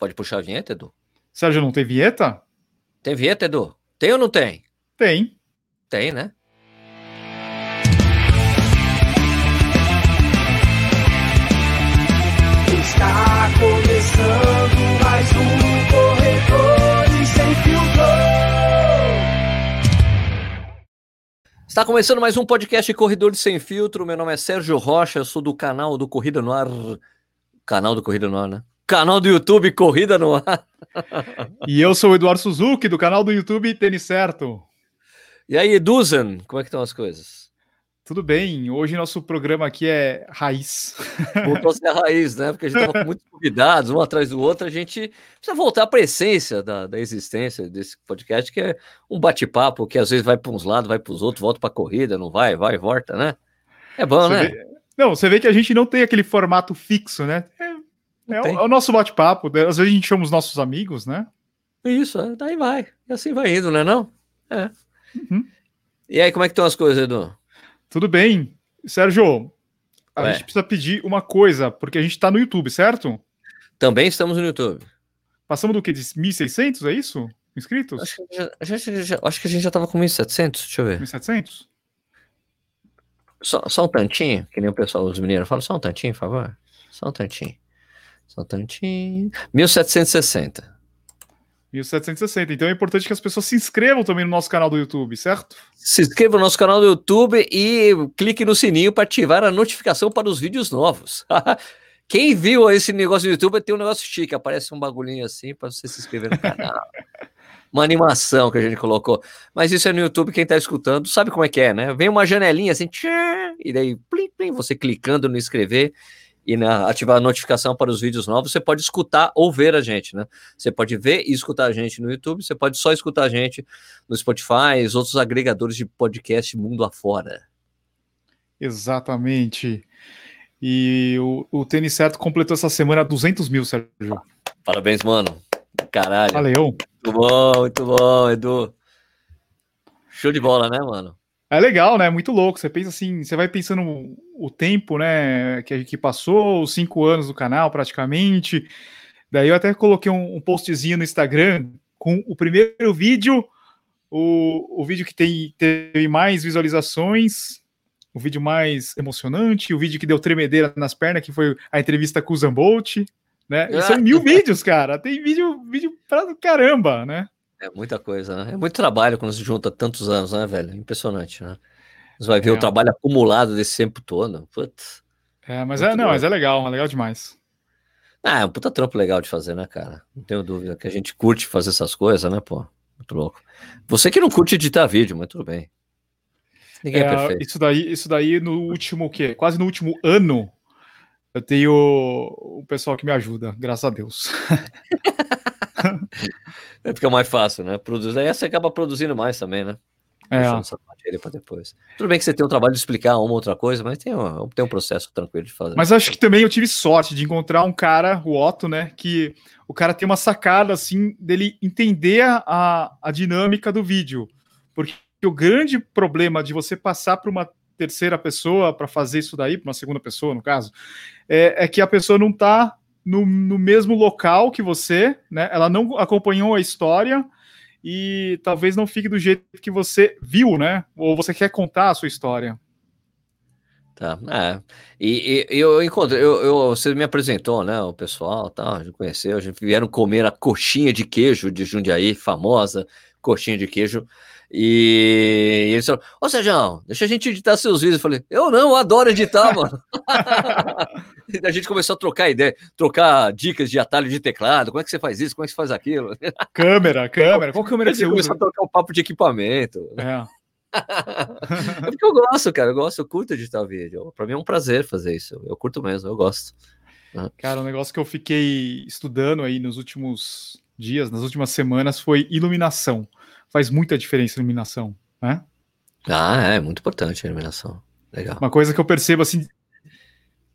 Pode puxar a vinheta, Edu? Sérgio, não tem vinheta? Tem vinheta, Edu? Tem ou não tem? Tem. Tem, né? Está começando mais um Corredores Sem Filtro. Está começando mais um podcast Corredores Sem Filtro. Meu nome é Sérgio Rocha, eu sou do canal do Corrida no Ar. Canal do Corrida no Ar, né? Canal do YouTube Corrida no Ar. E eu sou o Eduardo Suzuki, do canal do YouTube Tênis Certo. E aí, Eduzen, como é que estão as coisas? Tudo bem, hoje nosso programa aqui é raiz. Voltou a ser a raiz, né? Porque a gente estava com muitos convidados, um atrás do outro. A gente precisa voltar para a essência da, da existência desse podcast, que é um bate-papo que às vezes vai para uns lados, vai para os outros, volta para a corrida, não vai, vai, volta, né? É bom, Você né? vê- Não, você vê que a gente não tem aquele formato fixo, né? É, o, é o nosso bate-papo. né? Às vezes a gente chama os nossos amigos, né? Isso, é, daí vai. E assim vai indo, né? Não? É. Uhum. E aí, como é que estão as coisas, Edu? Tudo bem. Sérgio, a Ué. gente precisa pedir uma coisa, porque a gente tá no YouTube, certo? Também estamos no YouTube. Passamos do que? De 1.600, é isso? Inscritos? Acho que, já- a gente já- acho que a gente já estava com 1.700, deixa eu ver. 1.700? Só, só um tantinho, que nem o pessoal, os mineiros falam, só um tantinho, por favor. Só um tantinho. Só um tantinho. 1.760. 1.760. Então é importante que as pessoas se inscrevam também no nosso canal do YouTube, certo? Se inscreva no nosso canal do YouTube e clique no sininho para ativar a notificação para os vídeos novos. Quem viu esse negócio do YouTube tem um negócio chique, aparece um bagulhinho assim para você se inscrever no canal. Uma animação que a gente colocou. Mas isso é no YouTube, quem tá escutando sabe como é que é, né? Vem uma janelinha assim, e daí, plim, plim, você clicando no inscrever e na, ativar a notificação para os vídeos novos, você pode escutar ou ver a gente, né? Você pode ver e escutar a gente no YouTube, você pode só escutar a gente no Spotify, os outros agregadores de podcast mundo afora. Exatamente. E o, o Tênis Certo completou essa semana 200 mil, Sérgio. Parabéns, mano. Caralho. Valeu. Muito bom, muito bom, Edu. Show de bola, né, mano? É legal, né? Muito louco. Você pensa assim, você vai pensando o tempo, né, que, que passou, os cinco anos do canal praticamente. Daí eu até coloquei um, um postzinho no Instagram com o primeiro vídeo, o, o vídeo que tem, teve mais visualizações, o vídeo mais emocionante, o vídeo que deu tremedeira nas pernas, que foi a entrevista com o Zambolt, né? E são mil vídeos, cara. Tem vídeo, vídeo pra caramba, né? É muita coisa, né? É muito trabalho quando se junta tantos anos, né, velho? Impressionante, né? Você vai ver É. o trabalho acumulado desse tempo todo. Putz. É, mas Muito é, não, bom. mas é legal, é legal demais. Ah, é um puta trampo legal de fazer, né, cara? Não tenho dúvida que a gente curte fazer essas coisas, né, pô? Muito louco. Você que não curte editar vídeo, mas tudo bem. Ninguém é, É, perfeito. isso daí, isso daí no último o quê? Quase no último ano, eu tenho o pessoal que me ajuda, graças a Deus. É, Fica mais fácil, né? Produzir. Aí você acaba produzindo mais também, né? É, depois. Tudo bem que você tem o trabalho de explicar uma outra coisa, mas tem um, tem um processo tranquilo de fazer. mas acho que também eu tive sorte de encontrar um cara, o Otto, né? Que o cara tem uma sacada assim dele entender a, a dinâmica do vídeo, porque o grande problema de você passar para uma terceira pessoa para fazer isso daí, para uma segunda pessoa, no caso, é, é que a pessoa não está no, no mesmo local que você, né? Ela não acompanhou a história e talvez não fique do jeito que você viu, né? Ou você quer contar a sua história. Tá, é. E, e- eu encontrei, eu, eu- você me apresentou, né? O pessoal, tal, a gente conheceu, a gente vieram comer a coxinha de queijo de Jundiaí, famosa coxinha de queijo. E, e eles falaram: Ô Sérgio, deixa a gente editar seus vídeos. Eu falei: Eu não, eu adoro editar, mano. E a gente começou a trocar ideia, trocar dicas de atalho de teclado. Como é que você faz isso? Como é que você faz aquilo? Câmera, câmera. Qual câmera você gente começou usa? a trocar um papo de equipamento. É. É porque eu gosto, cara. Eu gosto, eu curto editar vídeo. Pra mim é um prazer fazer isso. Eu curto mesmo, eu gosto. Cara, um negócio que eu fiquei estudando aí nos últimos dias, nas últimas semanas, foi iluminação. Faz muita diferença a iluminação, né? Ah, é muito importante a iluminação. Legal. Uma coisa que eu percebo assim.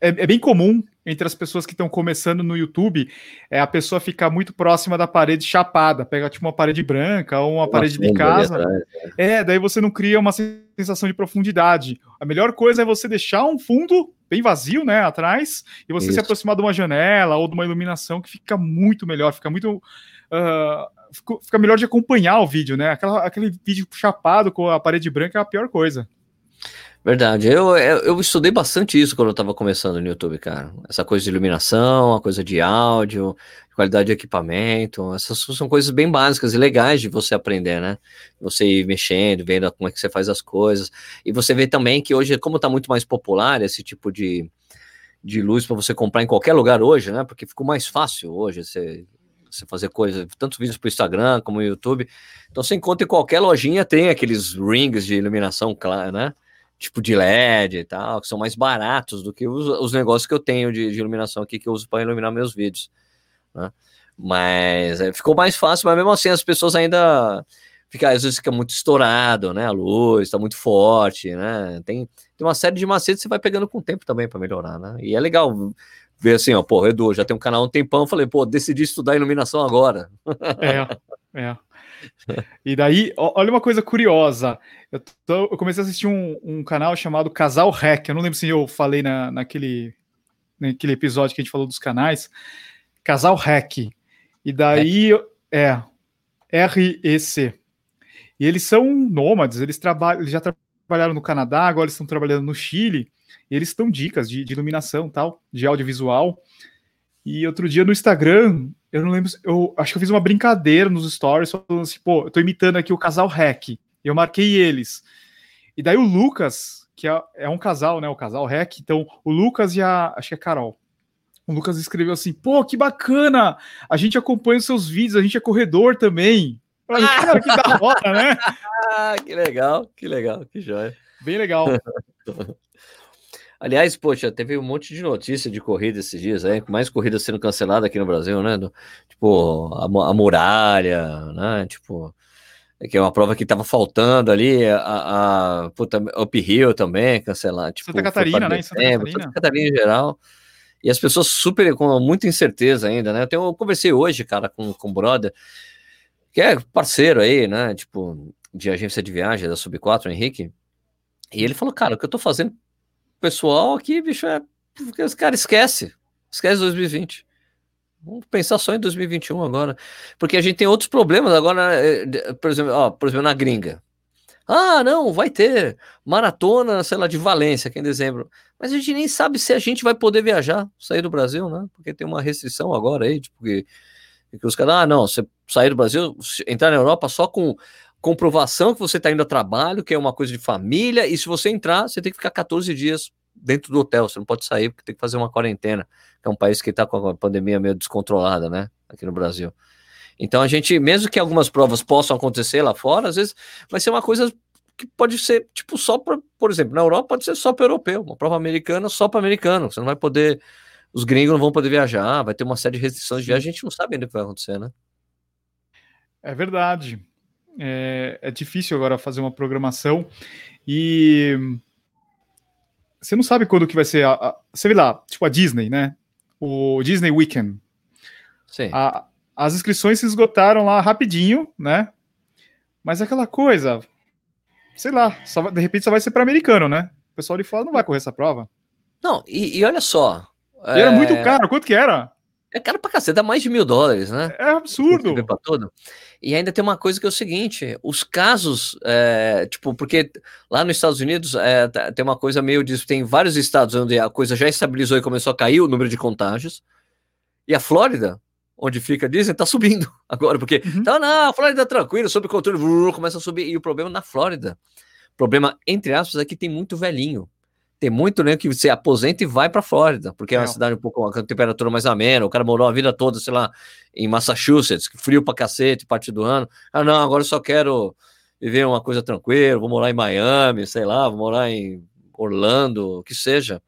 É, é bem comum entre as pessoas que estão começando no YouTube é a pessoa ficar muito próxima da parede chapada, pega tipo uma parede branca ou uma parede de casa. atrás. É, daí você não cria uma sensação de profundidade. A melhor coisa é você deixar um fundo bem vazio, né, atrás, e você Isso. se aproximar de uma janela ou de uma iluminação que fica muito melhor, fica muito. ah, fica- melhor de acompanhar o vídeo, né? Aquela, aquele vídeo chapado com a parede branca é a pior coisa. Verdade. Eu, eu, eu estudei bastante isso quando eu estava começando no YouTube, cara. Essa coisa de iluminação, a coisa de áudio, qualidade de equipamento. Essas são coisas bem básicas e legais de você aprender, né? Você ir mexendo, vendo como é que você faz as coisas. E você vê também que hoje, como está muito mais popular esse tipo de, de luz para você comprar em qualquer lugar hoje, né? Porque ficou mais fácil hoje você, você fazer coisas, tanto vídeos para o Instagram como o YouTube. Então você encontra em qualquer lojinha, tem aqueles rings de iluminação, né? tipo de LED e tal, que são mais baratos do que os, os negócios que eu tenho de, de iluminação aqui que eu uso para iluminar meus vídeos. Né? Mas é, ficou mais fácil, mas mesmo assim as pessoas ainda fica, às vezes fica muito estourado, né? A luz está muito forte, né? Tem, tem uma série de macetes que você vai pegando com o tempo também para melhorar, né? E é legal ver assim, ó, pô, Edu, já tem um canal há um tempão, falei, pô, decidi estudar iluminação agora. É, é. E daí, olha uma coisa curiosa. Eu, tô- eu comecei a assistir um, um canal chamado Casal Rec. Eu não lembro se eu falei na, naquele, naquele episódio que a gente falou dos canais. Casal Rec. E daí, é, R-E-C. E eles são nômades, eles, trabalham, eles já trabalharam no Canadá, agora eles estão trabalhando no Chile. Eles dão dicas de, de iluminação tal, de audiovisual. E outro dia no Instagram, eu não lembro, eu acho que eu fiz uma brincadeira nos stories, falando assim, pô, eu tô imitando aqui o casal Rec. Eu marquei eles. E daí o Lucas, que é, é um casal, né, o casal Rec, então o Lucas e a, acho que é a Carol. O Lucas escreveu assim, pô, que bacana, a gente acompanha os seus vídeos, a gente é corredor também. Falei, cara, que da hora, né? Ah, que legal, que legal, que joia. Bem legal. Aliás, poxa, teve um monte de notícia de corrida esses dias aí, mais corridas sendo canceladas aqui no Brasil, né? do- tipo, a, a muralha, né? Tipo, é que é uma prova que tava faltando ali, a, a puta, Uphill também, cancelar. Tipo, Santa Catarina, né? Santa Catarina. Santa Catarina em geral. E as pessoas super com muita incerteza ainda, né? Eu, tenho- eu conversei hoje, cara, com, com o brother, que é parceiro aí, né? Tipo, de agência de viagem da Sub 4, o Henrique. E ele falou, cara, o que eu tô fazendo pessoal aqui, bicho, é porque os caras esquece, esquece 2020. Vamos pensar só em 2021 agora, porque a gente tem outros problemas agora, eh, de- por exemplo, ó, por exemplo, na gringa. Ah, não, vai ter maratona, sei lá, de Valência, que em dezembro. Mas a gente nem sabe se a gente vai poder viajar, sair do Brasil, né? Porque tem uma restrição agora aí, tipo, que, que os caras, ah, não, você sair do Brasil, entrar na Europa só com comprovação que você está indo a trabalho, que é uma coisa de família, e se você entrar, você tem que ficar 14 dias dentro do hotel, você não pode sair, porque tem que fazer uma quarentena, é um país que está com a pandemia meio descontrolada, né, aqui no Brasil. Então a gente, mesmo que algumas provas possam acontecer lá fora, às vezes vai ser uma coisa que pode ser, tipo, só para, por exemplo, na Europa pode ser só para europeu, uma prova americana só para americano, você não vai poder, os gringos não vão poder viajar, vai ter uma série de restrições de viagem, a gente não sabe ainda o que vai acontecer, né? É verdade. É, é difícil agora fazer uma programação e você não sabe quando que vai ser a, a, sei lá, tipo a Disney, né? O Disney Weekend. Sim. A- as inscrições se esgotaram lá rapidinho, né? Mas é aquela coisa, sei lá, só de repente só vai ser para americano, né? O pessoal de fora não vai correr essa prova. Não, e, e olha só. E era muito caro, quanto que era? É caro pra cacete, dá mais de mil dólares, né? É absurdo. Pra tudo. E ainda tem uma coisa que é o seguinte: os casos, é, tipo, porque lá nos Estados Unidos é, tá- tem uma coisa meio disso, tem vários estados onde a coisa já estabilizou e começou a cair o número de contágios, e a Flórida, onde fica Disney, tá subindo agora, porque Uhum. tá, não, a Flórida é tranquila, sob controle, começa a subir, e o problema na Flórida, problema, entre aspas, é que tem muito velhinho. Tem muito né, que você aposenta e vai para Flórida, porque é uma É. cidade um pouco com a temperatura mais amena. O cara morou a vida toda, sei lá, em Massachusetts, frio pra cacete, parte do ano. Ah, não, agora eu só quero viver uma coisa tranquila, vou morar em Miami, sei lá, vou morar em Orlando, o que seja.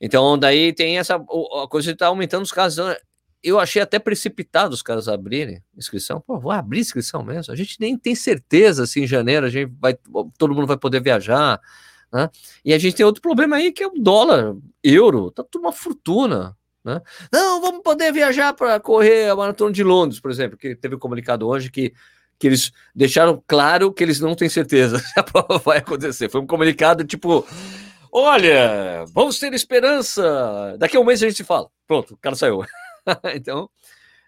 Então, daí tem essa a coisa de estar aumentando os casos. Então, Eu achei até precipitado os caras abrirem inscrição. Pô, vou abrir inscrição mesmo. A gente nem tem certeza se em janeiro a gente vai, todo mundo vai poder viajar. Né? E a gente tem outro problema aí que é o dólar, euro, tá tudo uma fortuna. Né? Não, vamos poder viajar para correr a maratona de Londres, por exemplo, que teve um comunicado hoje que, que eles deixaram claro que eles não têm certeza se a prova vai acontecer. Foi um comunicado tipo: Olha, vamos ter esperança. Daqui a um mês a gente se fala. Pronto, o cara saiu. então,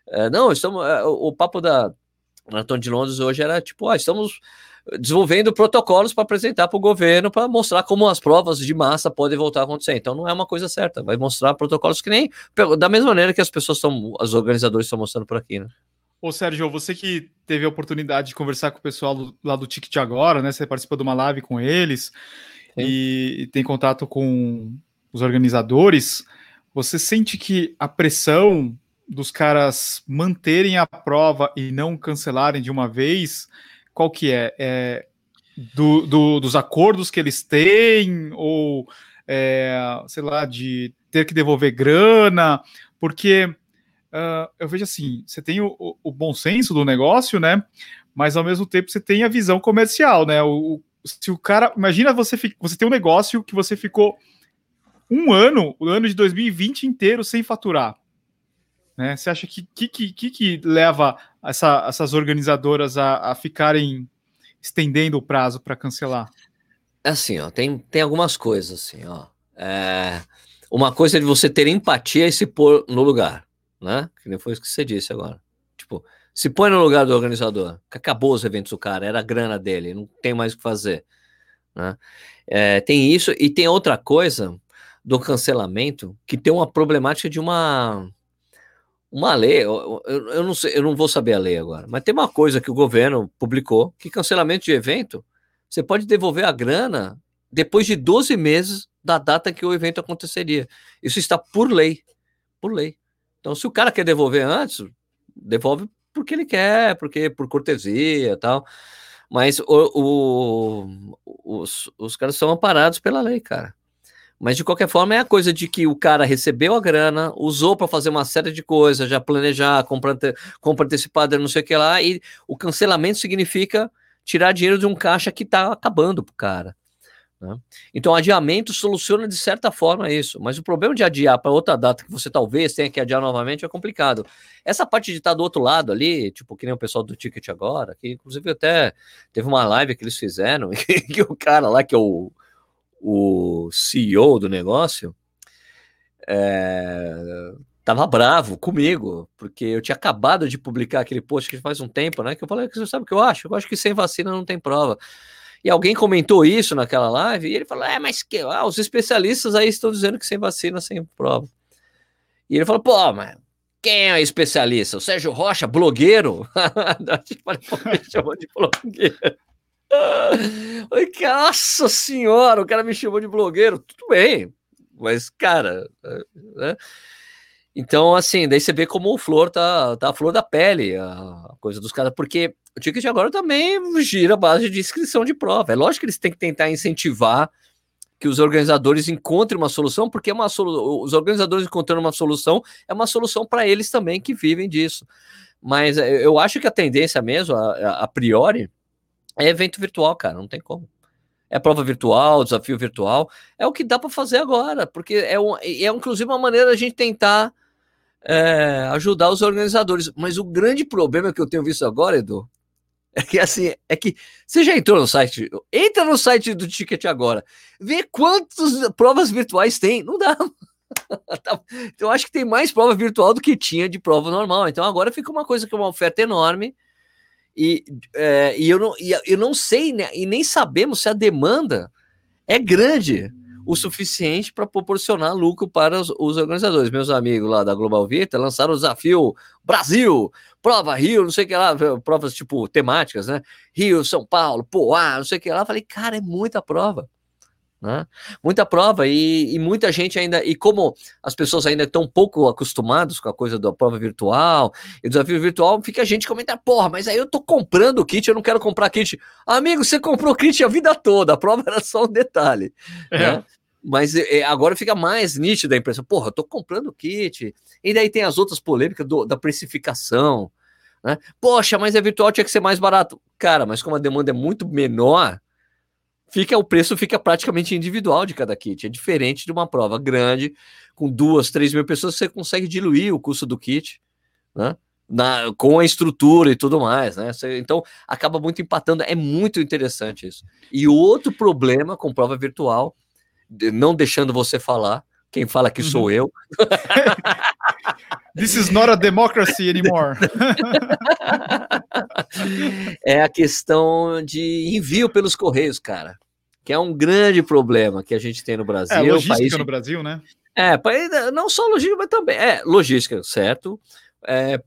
é, não, estamos. É, o, o, papo da Maratona de Londres hoje era tipo, ah, estamos desenvolvendo protocolos para apresentar para o governo para mostrar como as provas de massa podem voltar a acontecer. Então não é uma coisa certa, vai mostrar protocolos que nem da mesma maneira que as pessoas estão, os organizadores estão mostrando por aqui, né? Ô Sérgio, você que teve a oportunidade de conversar com o pessoal lá do Ticket agora, né? Você participa de uma live com eles e, e tem contato com os organizadores. Você sente que a pressão dos caras manterem a prova e não cancelarem de uma vez, qual que é? é do, do, dos acordos que eles têm, ou é, sei lá, de ter que devolver grana, porque uh, eu vejo assim, você tem o, o, bom senso do negócio, né? Mas ao mesmo tempo você tem a visão comercial, né? O, se o cara. Imagina você, você tem um negócio que você ficou um ano, o ano de 2020 inteiro sem faturar. Né? Você acha que que, que, que leva essa, essas organizadoras a, a ficarem estendendo o prazo para cancelar? Assim, ó, tem, tem algumas coisas assim, ó. É, uma coisa é de você ter empatia e se pôr no lugar né? Que nem foi isso que você disse agora. Tipo, se põe no lugar do organizador, que acabou os eventos do cara, era a grana dele, não tem mais o que fazer. Né? É, tem isso, e tem outra coisa do cancelamento que tem uma problemática de uma uma lei, eu, eu, não sei, eu não vou saber a lei agora, mas tem uma coisa que o governo publicou, que cancelamento de evento, você pode devolver a grana depois de 12 meses da data que o evento aconteceria. Isso está por lei, por lei. Então, se o cara quer devolver antes, devolve porque ele quer, porque por cortesia tal. Mas o, o, os, os caras são amparados pela lei, cara. Mas de qualquer forma é a coisa de que o cara recebeu a grana, usou para fazer uma série de coisas, já planejar, compra, compra antecipada, não sei o que lá, e o cancelamento significa tirar dinheiro de um caixa que está acabando pro cara. Né? Então, adiamento soluciona de certa forma isso, mas o problema de adiar para outra data que você talvez tenha que adiar novamente é complicado. Essa parte de estar do outro lado ali, tipo, que nem o pessoal do Ticket agora, que inclusive até teve uma live que eles fizeram, que o cara lá, que é o, o CEO do negócio, é, bravo comigo, porque eu tinha acabado de publicar aquele post que faz um tempo, né? Que eu falei você sabe o que eu acho? Eu acho que sem vacina não tem prova. E alguém comentou isso naquela live, e ele falou: é, mas que, ah, os especialistas aí estão dizendo que sem vacina, sem prova. E ele falou: pô, mas quem é especialista? O Sérgio Rocha, blogueiro? me chamou de blogueiro. Nossa senhora, o cara me chamou de blogueiro. Tudo bem, mas, cara, né? Então, assim, daí você vê como o Flor tá, tá a flor da pele, a coisa dos caras, porque o Ticket agora também gira a base de inscrição de prova. É lógico que eles têm que tentar incentivar que os organizadores encontrem uma solução, porque é uma solu os organizadores encontrando uma solução é uma solução para eles também que vivem disso. Mas é, eu acho que a tendência mesmo, a, a priori, é evento virtual, cara, não tem como é prova virtual, desafio virtual, é o que dá para fazer agora, porque é, um, é inclusive uma maneira da gente tentar é, ajudar os organizadores. Mas o grande problema que eu tenho visto agora, Edu, é que assim, é que você já entrou no site, entra no site do Ticket agora, vê quantas provas virtuais tem, não dá. Tá, eu acho que tem mais prova virtual do que tinha de prova normal. Então agora fica uma coisa que é uma oferta enorme. E, é, e, eu, não, e eu não sei, né, e nem sabemos se a demanda é grande o suficiente para proporcionar lucro para os, os, organizadores. Meus amigos lá da Global Vita lançaram o desafio Brasil, prova Rio, não sei o que lá, provas tipo temáticas, né? Rio, São Paulo, Poá, não sei o que lá. Falei, cara, é muita prova. Né? Muita prova e, e, muita gente ainda, e como as pessoas ainda estão pouco acostumadas com a coisa da prova virtual e desafio virtual, fica a gente comentar, porra, mas aí eu tô comprando o kit, eu não quero comprar kit. Amigo, você comprou kit a vida toda, a prova era só um detalhe. É. Né? Mas é, agora fica mais nítida a impressão, porra, eu tô comprando kit. E daí tem as outras polêmicas do, da precificação. Né? Poxa, mas é virtual, tinha que ser mais barato. Cara, mas como a demanda é muito menor, fica o preço fica praticamente individual de cada kit. É diferente de uma prova grande, com duas, três mil pessoas, você consegue diluir o custo do kit, né? Na, com a estrutura e tudo mais, né? Então acaba muito empatando. É muito interessante isso. E outro problema com prova virtual não deixando você falar. Quem fala aqui sou eu. This is not a democracy anymore. é a questão de envio pelos correios, cara. Que é um grande problema que a gente tem no Brasil. É, logística país no Brasil, né? É, não só logística, mas também. É, logística, certo? É,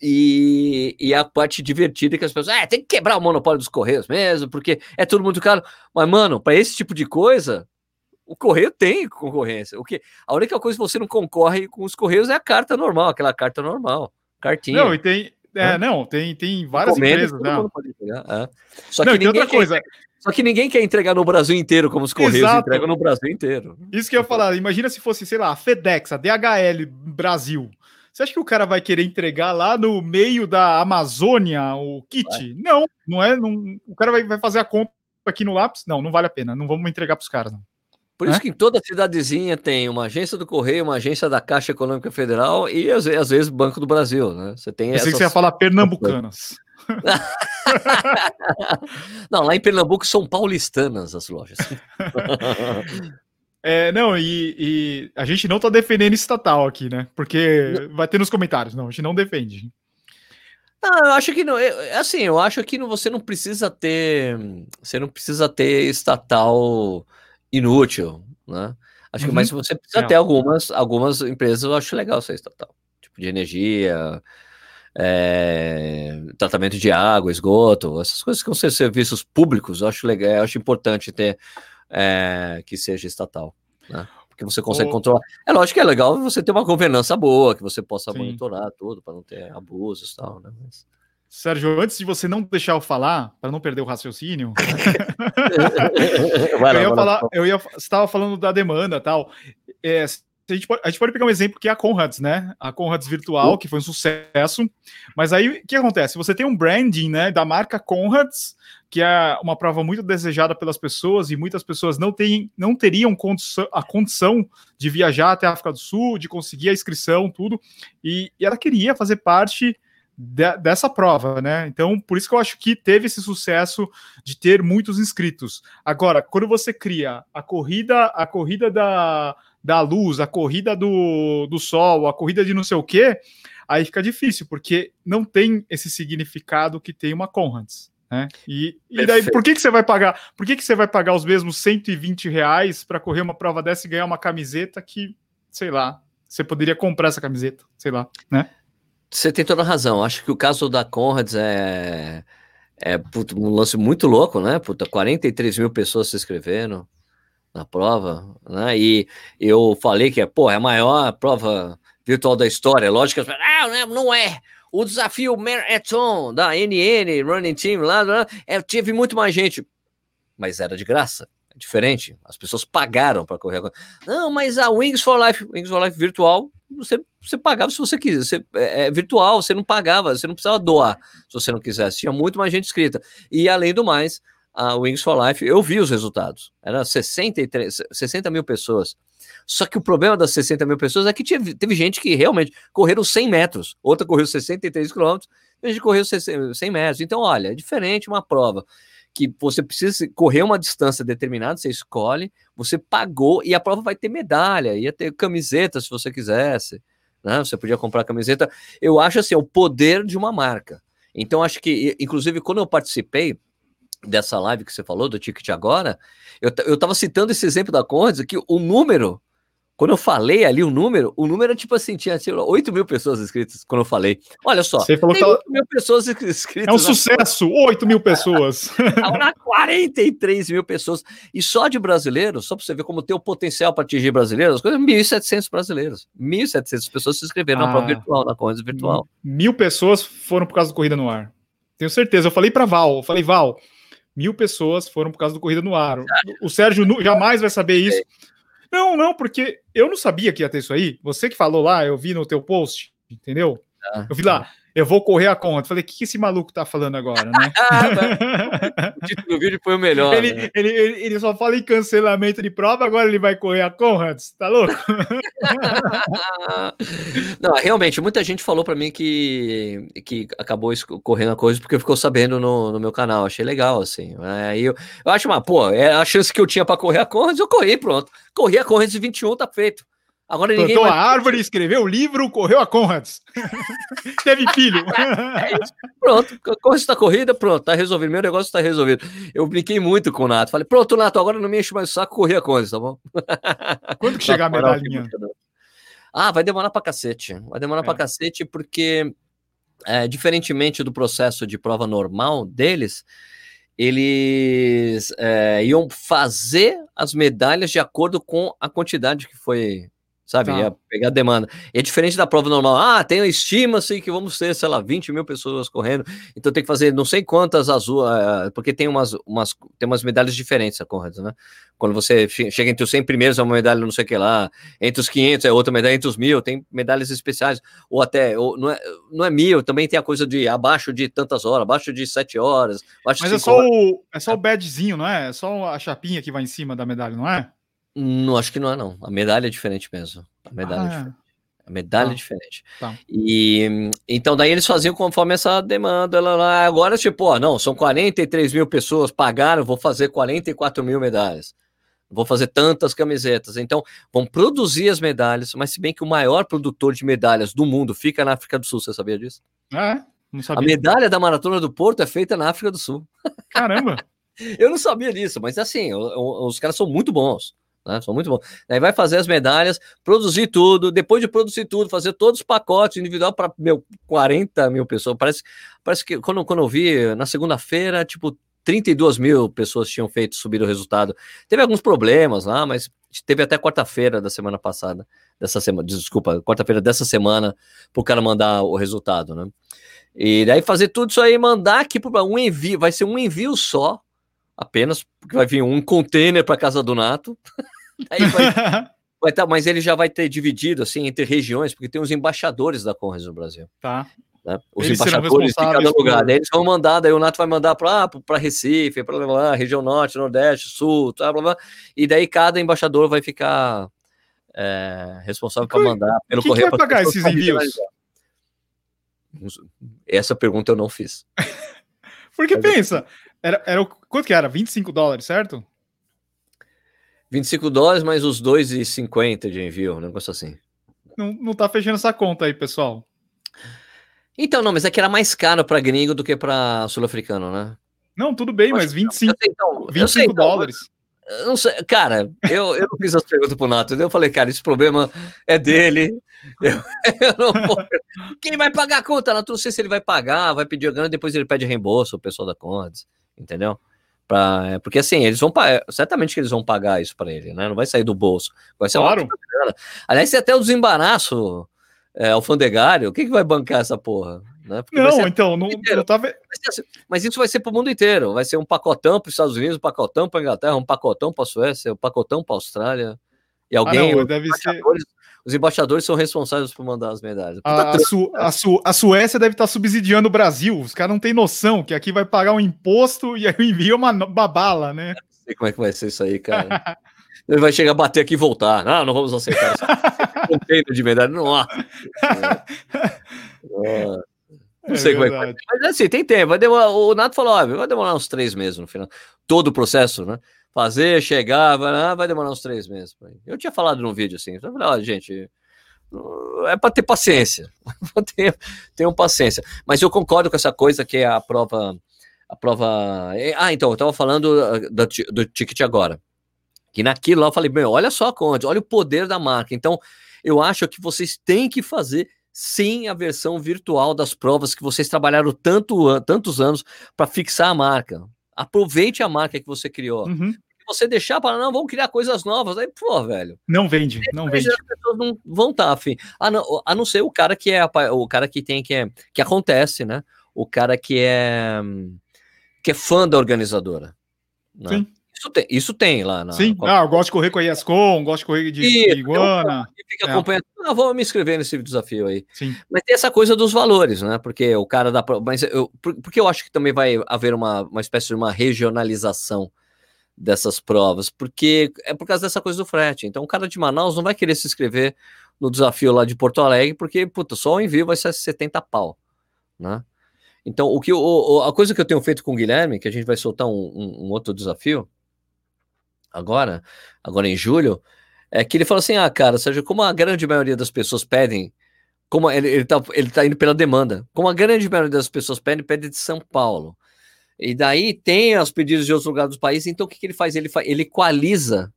e, e a parte divertida que as pessoas. É, tem que quebrar o monopólio dos Correios mesmo, porque é tudo muito caro. Mas, mano, para esse tipo de coisa, o Correio tem concorrência. O que, a única coisa que você não concorre com os Correios é a carta normal, aquela carta normal. Cartinha. Não, e tem. É, Hã? não, tem, tem várias empresas. todo né? é. Só, Não, que outra quer, coisa. só que ninguém quer entregar no Brasil inteiro, como os Correios Exato. entregam no Brasil inteiro. Isso que eu ia falar. Imagina se fosse, sei lá, a FedEx, a DHL Brasil. Você acha que o cara vai querer entregar lá no meio da Amazônia o kit? Não, não é. Não, o cara vai, vai fazer a compra aqui no lápis? Não, não vale a pena. Não vamos entregar para os caras. Não. Por isso que em toda cidadezinha tem uma agência do Correio, uma agência da Caixa Econômica Federal e às ve- às vezes Banco do Brasil, né? Você tem Pensei que você ia essas... falar pernambucanas. Não, lá em Pernambuco são paulistanas as lojas. É, não, e, e a gente não tá defendendo estatal aqui, né? Porque vai ter nos comentários. Não, a gente não defende. Não, eu acho que não. eu- é assim, eu acho que não- você não precisa ter. Você não precisa ter estatal inútil, né? Acho que, Uhum. mas você precisa É. ter algumas, algumas empresas, eu acho legal ser estatal. Tipo de energia, é, tratamento de água, esgoto, essas coisas que vão ser serviços públicos, eu acho legal, eu acho importante ter é, que seja estatal, né? Porque você consegue controlar. É lógico que é legal você ter uma governança boa, que você possa Sim. monitorar tudo, para não ter abusos e tal, né? Mas- Sérgio, antes de você não deixar eu falar, para não perder o raciocínio, lá, eu ia falar, eu ia, você estava falando da demanda e tal. É, a, gente pode, a gente pode pegar um exemplo que é a Conrads, né? A Conrads Virtual, que foi um sucesso. Mas aí o que acontece? Você tem um branding né, da marca Conrads, que é uma prova muito desejada pelas pessoas, e muitas pessoas não, têm, não teriam condição, a condição de viajar até a África do Sul, de conseguir a inscrição, tudo. E, e ela queria fazer parte de- dessa prova, né? Então, por isso que eu acho que teve esse sucesso de ter muitos inscritos. Agora, quando você cria a corrida, a corrida da, da luz, a corrida do, do sol, a corrida de não sei o quê, aí fica difícil, porque não tem esse significado que tem uma Conrads. Né? E, e daí, por que, que você vai pagar? Por que, que você vai pagar os mesmos 120 reais para correr uma prova dessa e ganhar uma camiseta que, sei lá, você poderia comprar essa camiseta, sei lá, né? Você tem toda a razão. Acho que o caso da Conrads é, é puta, um lance muito louco, né? Puta, 43 mil pessoas se inscreveram na prova, né? E eu falei que é, pô, é a maior prova virtual da história. Lógico que ah, né, não é. O desafio Marathon da NN Running Team lá, lá é, teve muito mais gente, mas era de graça. É diferente. As pessoas pagaram para correr. agora. Não, mas a Wings for Life, Wings for Life virtual, você, você pagava se você quisesse. Você, é, é virtual, você não pagava, você não precisava doar se você não quisesse. Tinha muito mais gente inscrita. E além do mais, a Wings for Life, eu vi os resultados. Era 63, 60 mil pessoas. Só que o problema das 60 mil pessoas é que tinha, teve gente que realmente correram 100 metros, outra correu 63 quilômetros, a gente correu 100 metros. Então, olha, é diferente uma prova que você precisa correr uma distância determinada, você escolhe, você pagou e a prova vai ter medalha, ia ter camiseta se você quisesse, né? Você podia comprar camiseta. Eu acho assim, é o poder de uma marca. Então, acho que, inclusive, quando eu participei dessa live que você falou, do Ticket Agora, eu, eu tava citando esse exemplo da Conrads, que o número, quando eu falei ali o número, o número era tipo assim, tinha, tinha 8 mil pessoas inscritas quando eu falei. Olha só, Você falou tem que tá- 8 mil pessoas inscritas. é um na sucesso, 8 mil pessoas. Agora 43 mil pessoas. E só de brasileiros, só para você ver como tem o potencial para atingir brasileiros, as coisas 1.700 brasileiros. 1.700 pessoas se inscreveram na Ah. prova virtual, na Conrads virtual. Mil pessoas foram por causa do Corrida no Ar. Tenho certeza. Eu falei para Val, eu falei, Val, mil pessoas foram por causa do Corrida no Ar. O Sérgio jamais vai saber isso. Não, não, porque eu não sabia que ia ter isso aí. Você que falou lá, eu vi no teu post, entendeu? Ah, eu vi lá, eu vou correr a conta. Falei, o que, que esse maluco tá falando agora, né? o título do vídeo foi o melhor. Ele, né? ele, ele, ele, só fala em cancelamento de prova, agora ele vai correr a Conrads, tá louco? Não, realmente, muita gente falou para mim que, que acabou correndo a coisa porque ficou sabendo no, no meu canal. Achei legal, assim. Aí eu, eu acho, mas, pô, é a chance que eu tinha para correr a Conrads, eu corri, pronto. Corri a Conrads 21, tá feito. Agora ninguém Plantou vai... a árvore, escreveu o livro, correu a Conrads. Teve filho. é isso. Pronto, corre essa corrida, pronto, tá resolvido. Meu negócio tá resolvido. Eu brinquei muito com o Nato. Falei, pronto, Nato, agora não me enche mais o saco, correr a Conrads, tá bom? Quando que chegar a medalhinha? Ah, vai demorar pra cacete. Vai demorar é. pra cacete porque, é, diferentemente do processo de prova normal deles, eles é, iam fazer as medalhas de acordo com a quantidade que foi sabe? Tá. Ia pegar demanda. E é diferente da prova normal. Ah, tem estima-se que vamos ter, sei lá, 20 mil pessoas correndo, então tem que fazer não sei quantas azul, uh, porque tem umas, umas, tem umas medalhas diferentes, a Conrad, né? Quando você chega entre os 100 primeiros, é uma medalha não sei o que lá, entre os 500 é outra medalha, entre os mil tem medalhas especiais, ou até, ou, não, é, não é mil, também tem a coisa de abaixo de tantas horas, abaixo de 7 horas. Mas é só, horas. o, é só o badgezinho, não é? É só a chapinha que vai em cima da medalha, não é? Não, acho que não é, não. A medalha é diferente mesmo. A medalha é ah, é diferente. A medalha tá. é diferente. Tá. E então daí eles faziam conforme essa demanda. Lá, agora, tipo, ó, não, são 43 mil pessoas, pagaram, vou fazer 44 mil medalhas. Vou fazer tantas camisetas. Então, vão produzir as medalhas, mas se bem que o maior produtor de medalhas do mundo fica na África do Sul, você sabia disso? Ah, não sabia. A medalha da Maratona do Porto é feita na África do Sul. Caramba! Eu não sabia disso, mas assim, os caras são muito bons. Né? São muito bons. Aí vai fazer as medalhas, produzir tudo, depois de produzir tudo, fazer todos os pacotes individual para meu 40 mil pessoas. Parece, parece que quando, quando eu vi na segunda-feira, tipo, 32 mil pessoas tinham feito subir o resultado. Teve alguns problemas lá, mas teve até quarta-feira da semana passada, dessa semana, desculpa, quarta-feira dessa semana, para o cara mandar o resultado, né? E daí fazer tudo isso aí, mandar aqui para um envio, vai ser um envio só, apenas, porque vai vir um container para casa do Nato. Aí vai, vai tá, mas ele já vai ter dividido assim entre regiões, porque tem os embaixadores da Conres no Brasil. Tá. Né? Os eles embaixadores de cada lugar. Por... Daí eles vão mandar, daí o Nato vai mandar para ah, Recife, para lá, região norte, nordeste, sul, tá, blá, blá, e daí cada embaixador vai ficar é, responsável para mandar pelo correio. Quem vai pagar esses envios? Essa pergunta eu não fiz. Porque Mas pensa, era, era, quanto que era? 25 dólares, certo? 25 dólares mais os 2,50 de envio, um negócio assim. Não, não tá fechando essa conta aí, pessoal. Então, não, mas é que era mais caro para gringo do que para sul-africano, né? Não, tudo bem, mas 25, então, 25 sei, então, dólares. Não sei, cara, eu, eu não fiz as perguntas pro Nato, eu falei, cara, esse problema é dele. Eu, eu não vou... Quem vai pagar a conta? Nato, não sei se ele vai pagar, vai pedir a grana, depois ele pede reembolso, o pessoal da Condes, entendeu? Pra, é, porque assim, eles vão certamente que eles vão pagar isso para ele, né? Não vai sair do bolso. Vai ser claro. uma Aliás, até o desembaraço é, alfandegário. Quem que vai bancar essa porra? Né? Não, então, não, não tá... Assim, mas isso vai ser para o mundo inteiro. Vai ser um pacotão para os Estados Unidos, um pacotão para a Inglaterra, um pacotão para a Suécia, um pacotão para a Austrália. E alguém. Ah, não, deve ser os embaixadores são responsáveis por mandar as medalhas. A, a, Su, a, Su, a, Suécia deve estar subsidiando o Brasil. Os caras não têm noção que aqui vai pagar um imposto e aí envia uma babala, né? Não sei como é que vai ser isso aí, cara. Ele vai chegar, bater aqui e voltar. Não, não vamos aceitar isso. Container de medalha, não há. É. Não sei é como é que vai. Mas assim, tem tempo. Vai demorar, o Nato falou: ó, vai demorar uns três meses no final. Todo o processo, né? fazer, chegar, vai, vai demorar uns três meses. Eu tinha falado num vídeo assim, eu falei, olha, gente, é para ter paciência, tenham paciência. Mas eu concordo com essa coisa que é a prova, a prova. É, ah, então, eu estava falando ah, do, do ticket agora. Que naquilo lá eu falei, meu, olha só, Conde, olha o poder da marca. Então, eu acho que vocês têm que fazer sim a versão virtual das provas que vocês trabalharam tanto, tantos anos para fixar a marca. Aproveite a marca que você criou. Uhum. Você deixar para não, vamos criar coisas novas, aí, pô, velho. Não vende, não vende. As pessoas não vão estar tá afim. A não, a não ser o cara que é o cara que tem que é, que acontece, né? O cara que é que é fã da organizadora. Né? Sim. Isso tem, isso tem lá na. Sim, ah, eu gosto de correr com a ESCOM, gosto de correr de, de iguana. Fica é. acompanhando. Ah, vou me inscrever nesse desafio aí. Sim. Mas tem essa coisa dos valores, né? Porque o cara da. Mas eu, porque eu acho que também vai haver uma, uma espécie de uma regionalização dessas provas, porque é por causa dessa coisa do frete. Então, o cara de Manaus não vai querer se inscrever no desafio lá de Porto Alegre, porque, puta, só o envio vai ser 70 pau, né? Então, o que o, a coisa que eu tenho feito com o Guilherme, que a gente vai soltar um, um, um outro desafio agora, agora em julho, é que ele fala assim: ah, cara, seja como a grande maioria das pessoas pedem, como ele, ele, tá, ele tá indo pela demanda, como a grande maioria das pessoas pedem, pede de São Paulo. E daí tem os pedidos de outros lugares do país, então o que, que ele faz? Ele, ele equaliza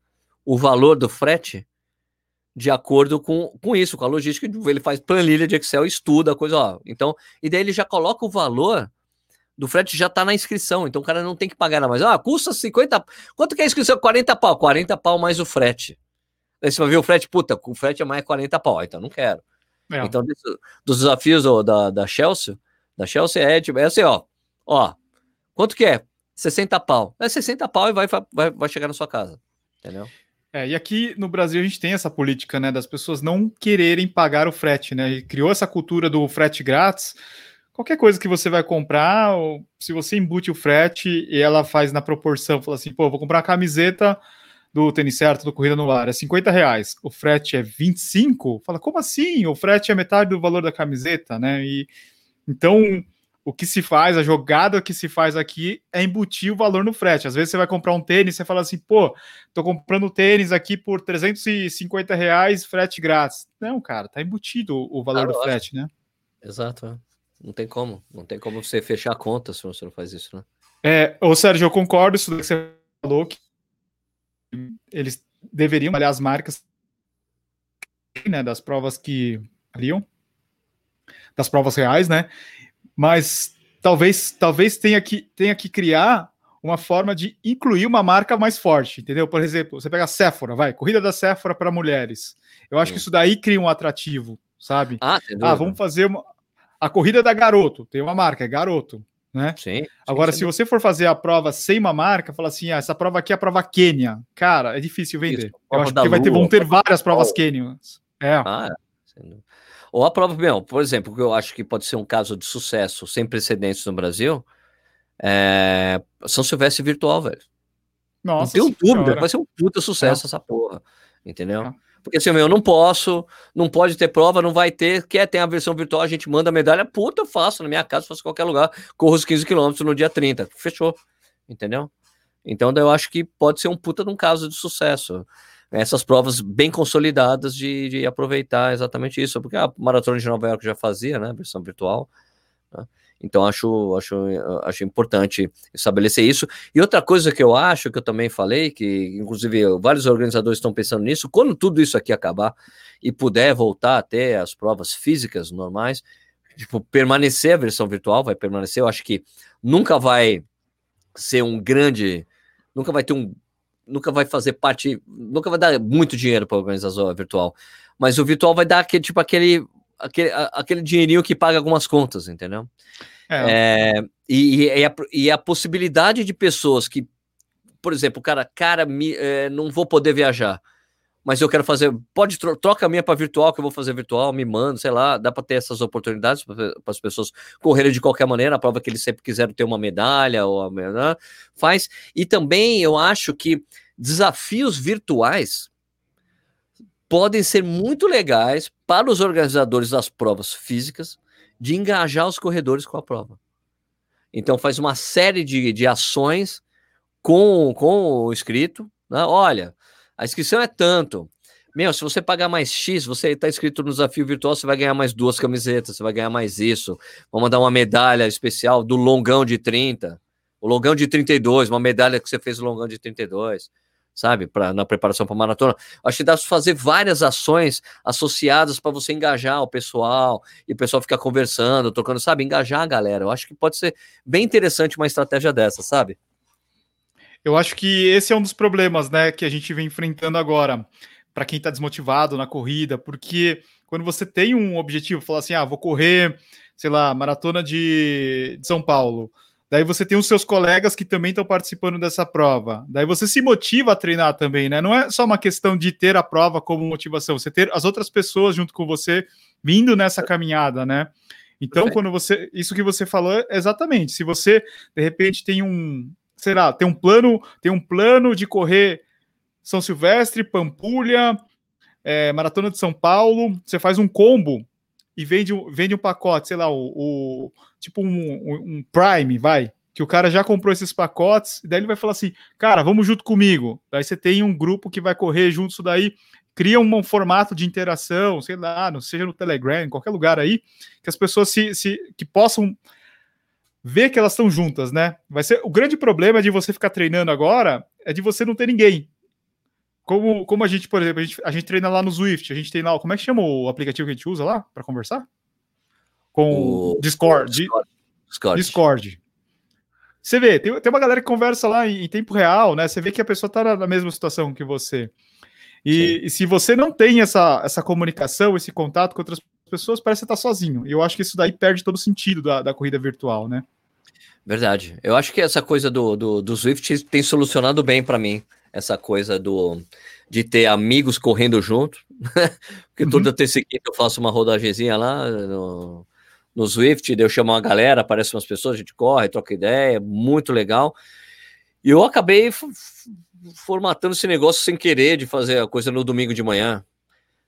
o valor do frete de acordo com, com isso, com a logística. Ele faz planilha de Excel, estuda a coisa, ó. Então, e daí ele já coloca o valor do frete já está na inscrição, então o cara não tem que pagar nada mais. Ah, custa 50. Quanto que é a inscrição? 40 pau. 40 pau mais o frete. Aí você vai ver o frete, puta, o frete é mais 40 pau, então não quero. É. Então, dos desafios ó, da, da Chelsea, da Chelsea é tipo, é assim, ó, ó, quanto que é? 60 pau. É 60 pau e vai, vai, vai chegar na sua casa, entendeu? É, e aqui no Brasil a gente tem essa política, né, das pessoas não quererem pagar o frete, né? E criou essa cultura do frete grátis. Qualquer coisa que você vai comprar, se você embute o frete e ela faz na proporção, fala assim, pô, vou comprar a camiseta do tênis certo do Corrida no Lar, é 50 reais, o frete é 25, fala, como assim? O frete é metade do valor da camiseta, né? E então o que se faz, a jogada que se faz aqui é embutir o valor no frete. Às vezes você vai comprar um tênis, você fala assim, pô, tô comprando tênis aqui por 350 reais, frete grátis. Não, cara, tá embutido o valor ah, do frete, né? Exato, é. Não tem como, não tem como você fechar a conta se você não faz isso, né? É, ô Sérgio, eu concordo isso que você falou, que eles deveriam, aliás, as marcas né, das provas que aliam, das provas reais, né? mas talvez talvez tenha que, tenha que criar uma forma de incluir uma marca mais forte, entendeu? Por exemplo, você pega a Sephora, vai, corrida da Sephora para mulheres. Eu acho Sim. que isso daí cria um atrativo, sabe? Ah, ah vamos fazer uma... a corrida da Garoto, tem uma marca, é Garoto, né? Sim. Agora, sim, se você for fazer a prova sem uma marca, fala assim, ah, essa prova aqui é a prova Quênia. Cara, é difícil vender. Isso, Eu acho que vai ter, vão ter várias provas Quênias. É. Ah, é. Ou a prova, meu, por exemplo, que eu acho que pode ser um caso de sucesso sem precedentes no Brasil, é São Silvestre virtual, velho. Nossa, não tenho dúvida, vai ser um puta sucesso é. essa porra, entendeu? É. Porque assim, eu não posso, não pode ter prova, não vai ter, quer ter a versão virtual, a gente manda a medalha, puta, eu faço na minha casa, faço em qualquer lugar, corro os 15 quilômetros no dia 30, fechou, entendeu? Então, eu acho que pode ser um puta de um caso de sucesso essas provas bem consolidadas de, de, aproveitar exatamente isso, porque a Maratona de Nova York já fazia, né, versão virtual, né? Então acho, acho, acho importante estabelecer isso. E outra coisa que eu acho, que eu também falei, que inclusive vários organizadores estão pensando nisso, quando tudo isso aqui acabar e puder voltar até as provas físicas normais, tipo, permanecer a versão virtual, vai permanecer, eu acho que nunca vai ser um grande, nunca vai ter um nunca vai fazer parte, nunca vai dar muito dinheiro para organização virtual, mas o virtual vai dar aquele tipo aquele aquele, aquele dinheirinho que paga algumas contas, entendeu? É. É, e, e, a, e, a, possibilidade de pessoas que, por exemplo, cara, cara, me, é, não vou poder viajar, mas eu quero fazer, pode tro troca a minha para virtual, que eu vou fazer virtual, me manda, sei lá, dá para ter essas oportunidades para as pessoas correrem de qualquer maneira, a prova que eles sempre quiseram ter uma medalha ou né, faz. E também eu acho que desafios virtuais podem ser muito legais para os organizadores das provas físicas de engajar os corredores com a prova. Então faz uma série de, de ações com, com o inscrito, né? Olha, a inscrição é tanto. Meu, se você pagar mais X, você está inscrito no desafio virtual, você vai ganhar mais duas camisetas, você vai ganhar mais isso. Vamos dar uma medalha especial do longão de 30, o longão de 32, uma medalha que você fez no longão de 32, sabe? Pra, na preparação para maratona. Acho que dá para fazer várias ações associadas para você engajar o pessoal e o pessoal ficar conversando, trocando, sabe? Engajar a galera. Eu acho que pode ser bem interessante uma estratégia dessa, sabe? Eu acho que esse é um dos problemas, né, que a gente vem enfrentando agora, para quem está desmotivado na corrida, porque quando você tem um objetivo, falar assim, ah, vou correr, sei lá, maratona de, de São Paulo, Daí você tem os seus colegas que também estão participando dessa prova. Daí você se motiva a treinar também, né? Não é só uma questão de ter a prova como motivação, você ter as outras pessoas junto com você vindo nessa caminhada, né? Então, quando você. Isso que você falou é exatamente. Se você, de repente, tem um. Será, tem um plano, tem um plano de correr São Silvestre, Pampulha, é, Maratona de São Paulo, você faz um combo e vende, vende um pacote, sei lá, o, o tipo um, um, Prime, vai, que o cara já comprou esses pacotes, e daí ele vai falar assim, cara, vamos junto comigo. Daí você tem um grupo que vai correr junto isso daí, cria um, um formato de interação, sei lá, não seja no Telegram, em qualquer lugar aí, que as pessoas se, se que possam ver que elas estão juntas, né? Vai ser o grande problema de você ficar treinando agora é de você não ter ninguém. Como, como a gente, por exemplo, a gente, a gente treina lá no Swift, a gente tem lá, como é que chama o aplicativo que a gente usa lá para conversar? Com o Discord. Discord. Discord. Você vê, tem, tem uma galera que conversa lá em, em, tempo real, né? Você vê que a pessoa está na mesma situação que você. E, e, se você não tem essa, essa comunicação, esse contato com outras pessoas, parece que você está sozinho. E eu acho que isso daí perde todo o sentido da, da corrida virtual, né? Verdade. Eu acho que essa coisa do, do, do Swift tem solucionado bem para mim essa coisa do de ter amigos correndo junto, porque uhum. toda terça quinta eu faço uma rodagezinha lá no, no Swift, eu chamo uma galera, aparecem umas pessoas, a gente corre, troca ideia, muito legal. E eu acabei formatando esse negócio sem querer de fazer a coisa no domingo de manhã,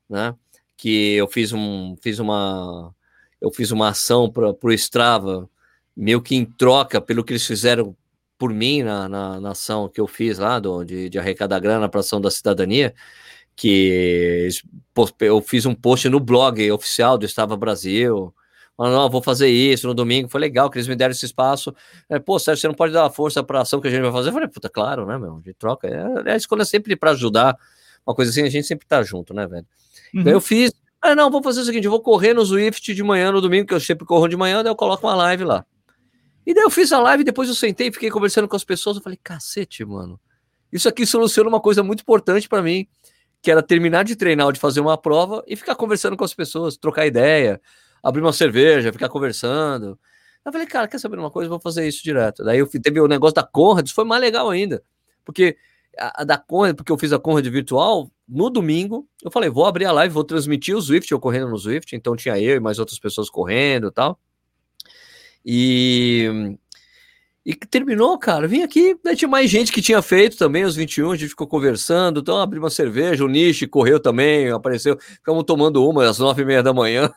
né? Que eu fiz um fiz uma eu fiz uma ação para o Strava, meio que em troca pelo que eles fizeram por mim na, na, na, ação que eu fiz lá do, de, de arrecadar grana para ação da cidadania, que eu fiz um post no blog oficial do Estava Brasil. Falando, não, vou fazer isso no domingo. Foi legal que eles me deram esse espaço. É, Pô, Sérgio, você não pode dar força para a ação que a gente vai fazer? Eu falei, puta, claro, né, meu? De troca. É, é a escolha sempre para ajudar. Uma coisa assim, a gente sempre tá junto, né, velho? Uhum. Daí eu fiz. Ah, não, vou fazer o seguinte: eu vou correr no Swift de manhã no domingo, que eu sempre corro de manhã, daí eu coloco uma live lá. E daí eu fiz a live, depois eu sentei, fiquei conversando com as pessoas, eu falei, cacete, mano, isso aqui soluciona uma coisa muito importante para mim, que era terminar de treinar ou de fazer uma prova e ficar conversando com as pessoas, trocar ideia, abrir uma cerveja, ficar conversando. Eu falei, cara, quer saber uma coisa? Vou fazer isso direto. Daí eu teve o negócio da Conrad, foi mais legal ainda, porque a, a da Conrad, porque eu fiz a Conrad virtual, no domingo, eu falei, vou abrir a live, vou transmitir o Swift, eu correndo no Swift, então tinha eu e mais outras pessoas correndo e tal. E, e terminou, cara. Vim aqui, né, tinha mais gente que tinha feito também, os 21, a gente ficou conversando, então abri uma cerveja, o Nishi correu também, apareceu, ficamos tomando uma às nove e meia da manhã.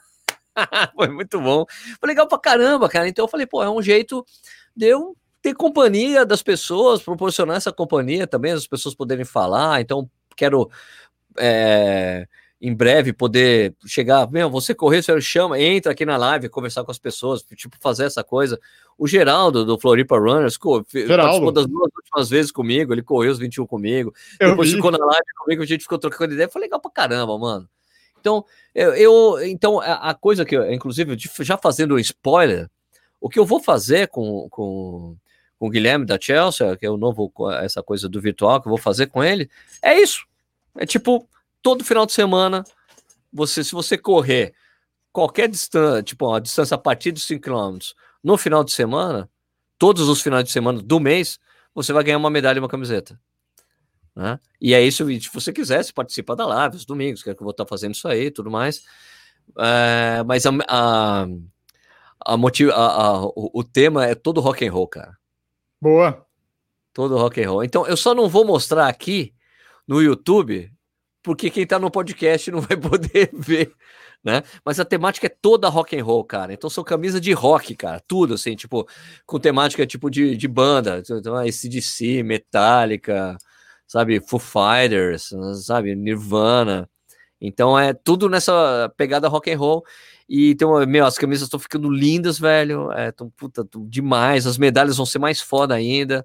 Foi muito bom. Foi legal pra caramba, cara. Então eu falei, pô, é um jeito de eu ter companhia das pessoas, proporcionar essa companhia também, as pessoas poderem falar. Então, quero é, em breve poder chegar, meu, você correr, você chama, entra aqui na live, conversar com as pessoas, tipo, fazer essa coisa. O Geraldo, do Floripa Runners, Geraldo. participou das duas últimas vezes comigo, ele correu os 21 comigo, eu depois vi. ficou na live comigo, a gente ficou trocando ideia, foi legal pra caramba, mano. Então, eu, eu então a, a, coisa que, eu, inclusive, já fazendo um spoiler, o que eu vou fazer com, com, com o Guilherme da Chelsea, que é o novo, essa coisa do virtual que eu vou fazer com ele, é isso. É tipo, todo final de semana, você, se você correr qualquer distância, tipo, a distância a partir de 5 km no final de semana, todos os finais de semana do mês, você vai ganhar uma medalha e uma camiseta. Né? E é isso, se você quiser, você participa da live os domingos, que é que eu vou estar fazendo isso aí tudo mais. É, mas a, a, a, motiva, a, a o, o, tema é todo rock and roll, cara. Boa. Todo rock and roll. Então, eu só não vou mostrar aqui no YouTube porque quem tá no podcast não vai poder ver, né? Mas a temática é toda rock and roll, cara. Então são camisas de rock, cara, tudo assim, tipo, com temática tipo de, de banda, então ACDC, Metallica, sabe, Foo Fighters, sabe, Nirvana. Então é tudo nessa pegada rock and roll. E tem uma, meu, as camisas estão ficando lindas, velho. É, tão, puta, tão demais. As medalhas vão ser mais foda ainda.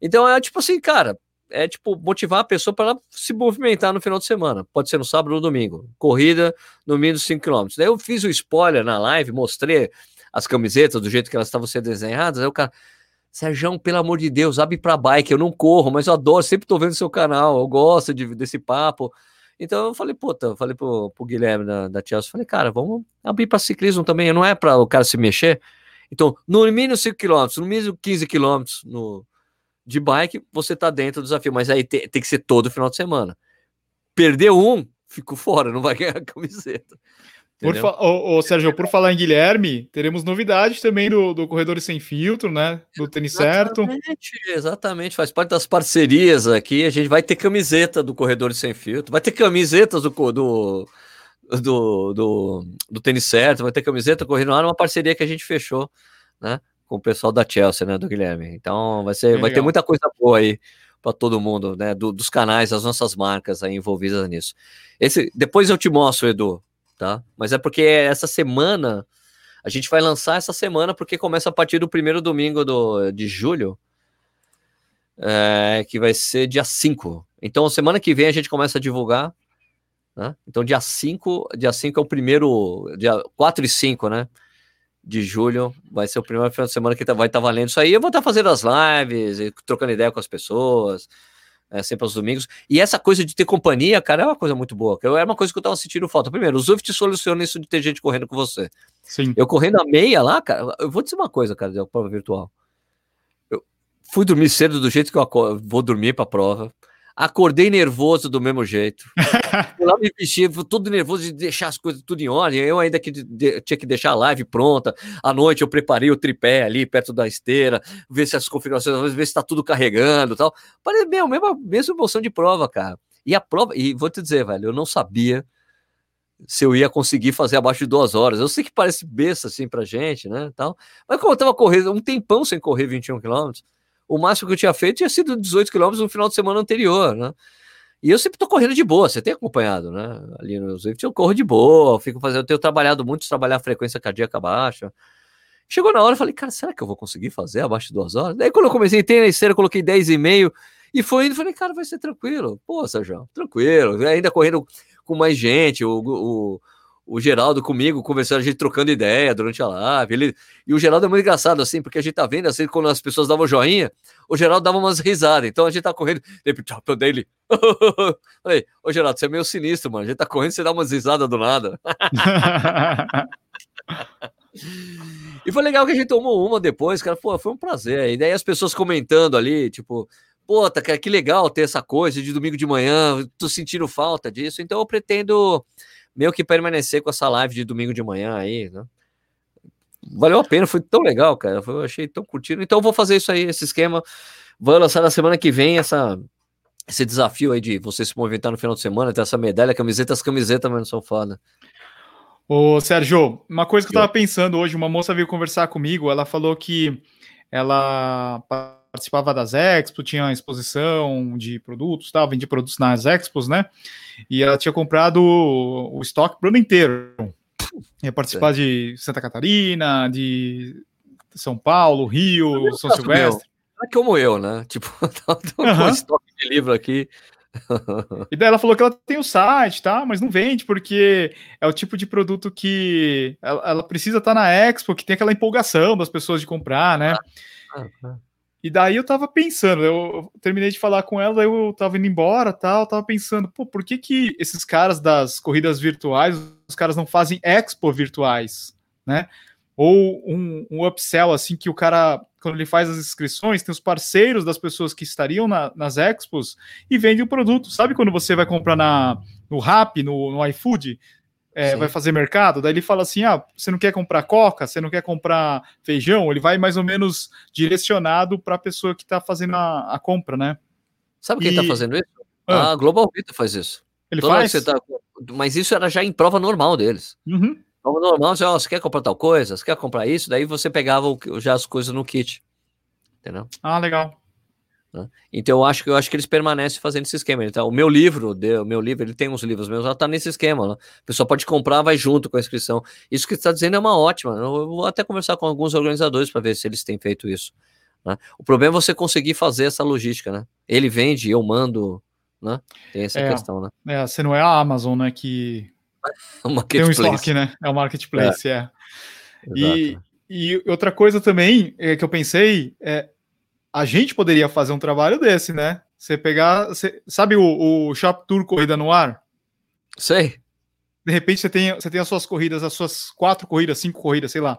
Então é tipo assim, cara, é tipo motivar a pessoa para ela se movimentar no final de semana. Pode ser no sábado ou no domingo. Corrida no mínimo 5 km. Daí eu fiz o spoiler na live, mostrei as camisetas do jeito que elas estavam sendo desenhadas. Aí o cara, Sérgio, pelo amor de Deus, abre para bike. Eu não corro, mas eu adoro, sempre tô vendo seu canal. Eu gosto de, desse papo. Então eu falei, puta, eu falei pro, pro Guilherme da, da falei, cara, vamos abrir para ciclismo também. Não é para o cara se mexer. Então, no mínimo 5 km, no mínimo 15 km no, de bike, você está dentro do desafio, mas aí tem, tem que ser todo final de semana. Perdeu um, ficou fora, não vai ganhar a camiseta. Por ô, ô, Sérgio, por falar em Guilherme, teremos novidades também do, do Corredores Sem Filtro, né? Do Tênis Certo. Exatamente, faz parte das parcerias aqui. A gente vai ter camiseta do Corredores Sem Filtro, vai ter camisetas do, do, do, do, do Tênis Certo, vai ter camiseta correndo lá, uma parceria que a gente fechou, né? Com o pessoal da Chelsea, né? Do Guilherme. Então vai, ser, vai ter muita coisa boa aí para todo mundo, né? Do, dos canais, as nossas marcas aí envolvidas nisso. Esse, depois eu te mostro, Edu tá? Mas é porque essa semana a gente vai lançar essa semana porque começa a partir do primeiro domingo do, de julho, é, que vai ser dia 5. Então, semana que vem a gente começa a divulgar. Né? Então, dia 5, dia 5 é o primeiro, dia 4 e 5, né? De julho, vai ser o primeiro final de semana que tá, vai estar tá valendo isso aí. Eu vou estar tá fazendo as lives, trocando ideia com as pessoas, é, sempre aos domingos. E essa coisa de ter companhia, cara, é uma coisa muito boa. É uma coisa que eu tava sentindo falta. Primeiro, o Zwift soluciona isso de ter gente correndo com você. Sim. Eu correndo a meia lá, cara, eu vou dizer uma coisa, cara, da prova virtual. Eu fui dormir cedo do jeito que eu vou dormir pra prova. Acordei nervoso do mesmo jeito. lá me vesti, tudo nervoso de deixar as coisas tudo em ordem. Eu ainda que de, tinha que deixar a live pronta. À noite eu preparei o tripé ali perto da esteira, ver se as configurações, ver se está tudo carregando tal. Parece meu, mesma, mesma emoção de prova, cara. E a prova, e vou te dizer, velho, eu não sabia se eu ia conseguir fazer abaixo de duas horas. Eu sei que parece besta assim pra gente, né? Tal. Mas como eu tava correndo um tempão sem correr 21 quilômetros, o máximo que eu tinha feito tinha sido 18 quilômetros no final de semana anterior, né? E eu sempre tô correndo de boa, você tem acompanhado, né? Ali no Zwift eu corro de boa, fico fazendo, eu tenho trabalhado muito, trabalhar a frequência cardíaca baixa. Chegou na hora, eu falei, cara, será que eu vou conseguir fazer abaixo de duas horas? Daí quando eu comecei a ter esteira, coloquei 10 e meio e foi indo, falei, cara, vai ser tranquilo. Pô, Sérgio, tranquilo. Ainda correndo com mais gente, o, o o Geraldo comigo, conversando, a gente trocando ideia durante a live. Ele... E o Geraldo é muito engraçado, assim, porque a gente tá vendo, assim, quando as pessoas davam joinha, o Geraldo dava umas risadas. Então a gente tá correndo, repente, eu dei ele. Falei, ô Geraldo, você é meio sinistro, mano. A gente tá correndo, você dá umas risadas do nada. e foi legal que a gente tomou uma depois, cara. Pô, foi um prazer. E daí as pessoas comentando ali, tipo, pô, tá, cara, que legal ter essa coisa de domingo de manhã, tô sentindo falta disso. Então eu pretendo meio que permanecer com essa live de domingo de manhã aí, né? Valeu a pena, foi tão legal, cara. Eu achei tão curtido. Então, eu vou fazer isso aí, esse esquema. Vou lançar na semana que vem essa, esse desafio aí de você se movimentar no final de semana, ter essa medalha, camiseta, as camisetas, mas não são foda. Ô, Sérgio, uma coisa que eu tava pensando hoje, uma moça veio conversar comigo, ela falou que ela participava das expos, tinha exposição de produtos, tal, vendia produtos nas expos, né? E ela tinha comprado o, estoque pro ano inteiro. Ia participar é. de Santa Catarina, de São Paulo, Rio, São Silvestre. É como eu, né? Tipo, tá com um estoque de livro aqui. e daí ela falou que ela tem o site, tá? Mas não vende porque é o tipo de produto que ela, ela precisa estar tá na Expo, que tem aquela empolgação das pessoas de comprar, né? Ah, ah, e daí eu tava pensando, eu terminei de falar com ela, eu tava indo embora, tal, tava pensando, pô, por que que esses caras das corridas virtuais, os caras não fazem expo virtuais, né? Ou um, um upsell, assim, que o cara, quando ele faz as inscrições, tem os parceiros das pessoas que estariam na, nas expos e vende o produto. Sabe quando você vai comprar na, no Rap, no, no iFood? É, vai fazer mercado, daí ele fala assim: ah, você não quer comprar coca, você não quer comprar feijão, ele vai mais ou menos direcionado para a pessoa que está fazendo a, a, compra, né? Sabe quem está fazendo isso? Ah. A Global Vita faz isso. Ele Toda faz? Tá... Mas isso era já em prova normal deles. Uhum. Prova normal, você, ó, você quer comprar tal coisa, você quer comprar isso, daí você pegava o, já as coisas no kit. Entendeu? Ah, legal. Né? Então eu acho que eu acho que eles permanecem fazendo esse esquema. Então, o meu livro, o meu livro, ele tem uns livros meus, ela está nesse esquema. Né? A pessoa pode comprar, vai junto com a inscrição. Isso que você está dizendo é uma ótima. Eu vou até conversar com alguns organizadores para ver se eles têm feito isso. Né? O problema é você conseguir fazer essa logística, né? Ele vende, eu mando, né? Tem essa é, questão, né? É, você não é a Amazon, né? Que tem um estoque, né? É o marketplace, é. é. E, e outra coisa também é, que eu pensei é a gente poderia fazer um trabalho desse, né? Você pegar, você, sabe o, o Shop Tour Corrida no Ar? Sei. De repente você tem, você tem as suas corridas, as suas quatro corridas, cinco corridas, sei lá.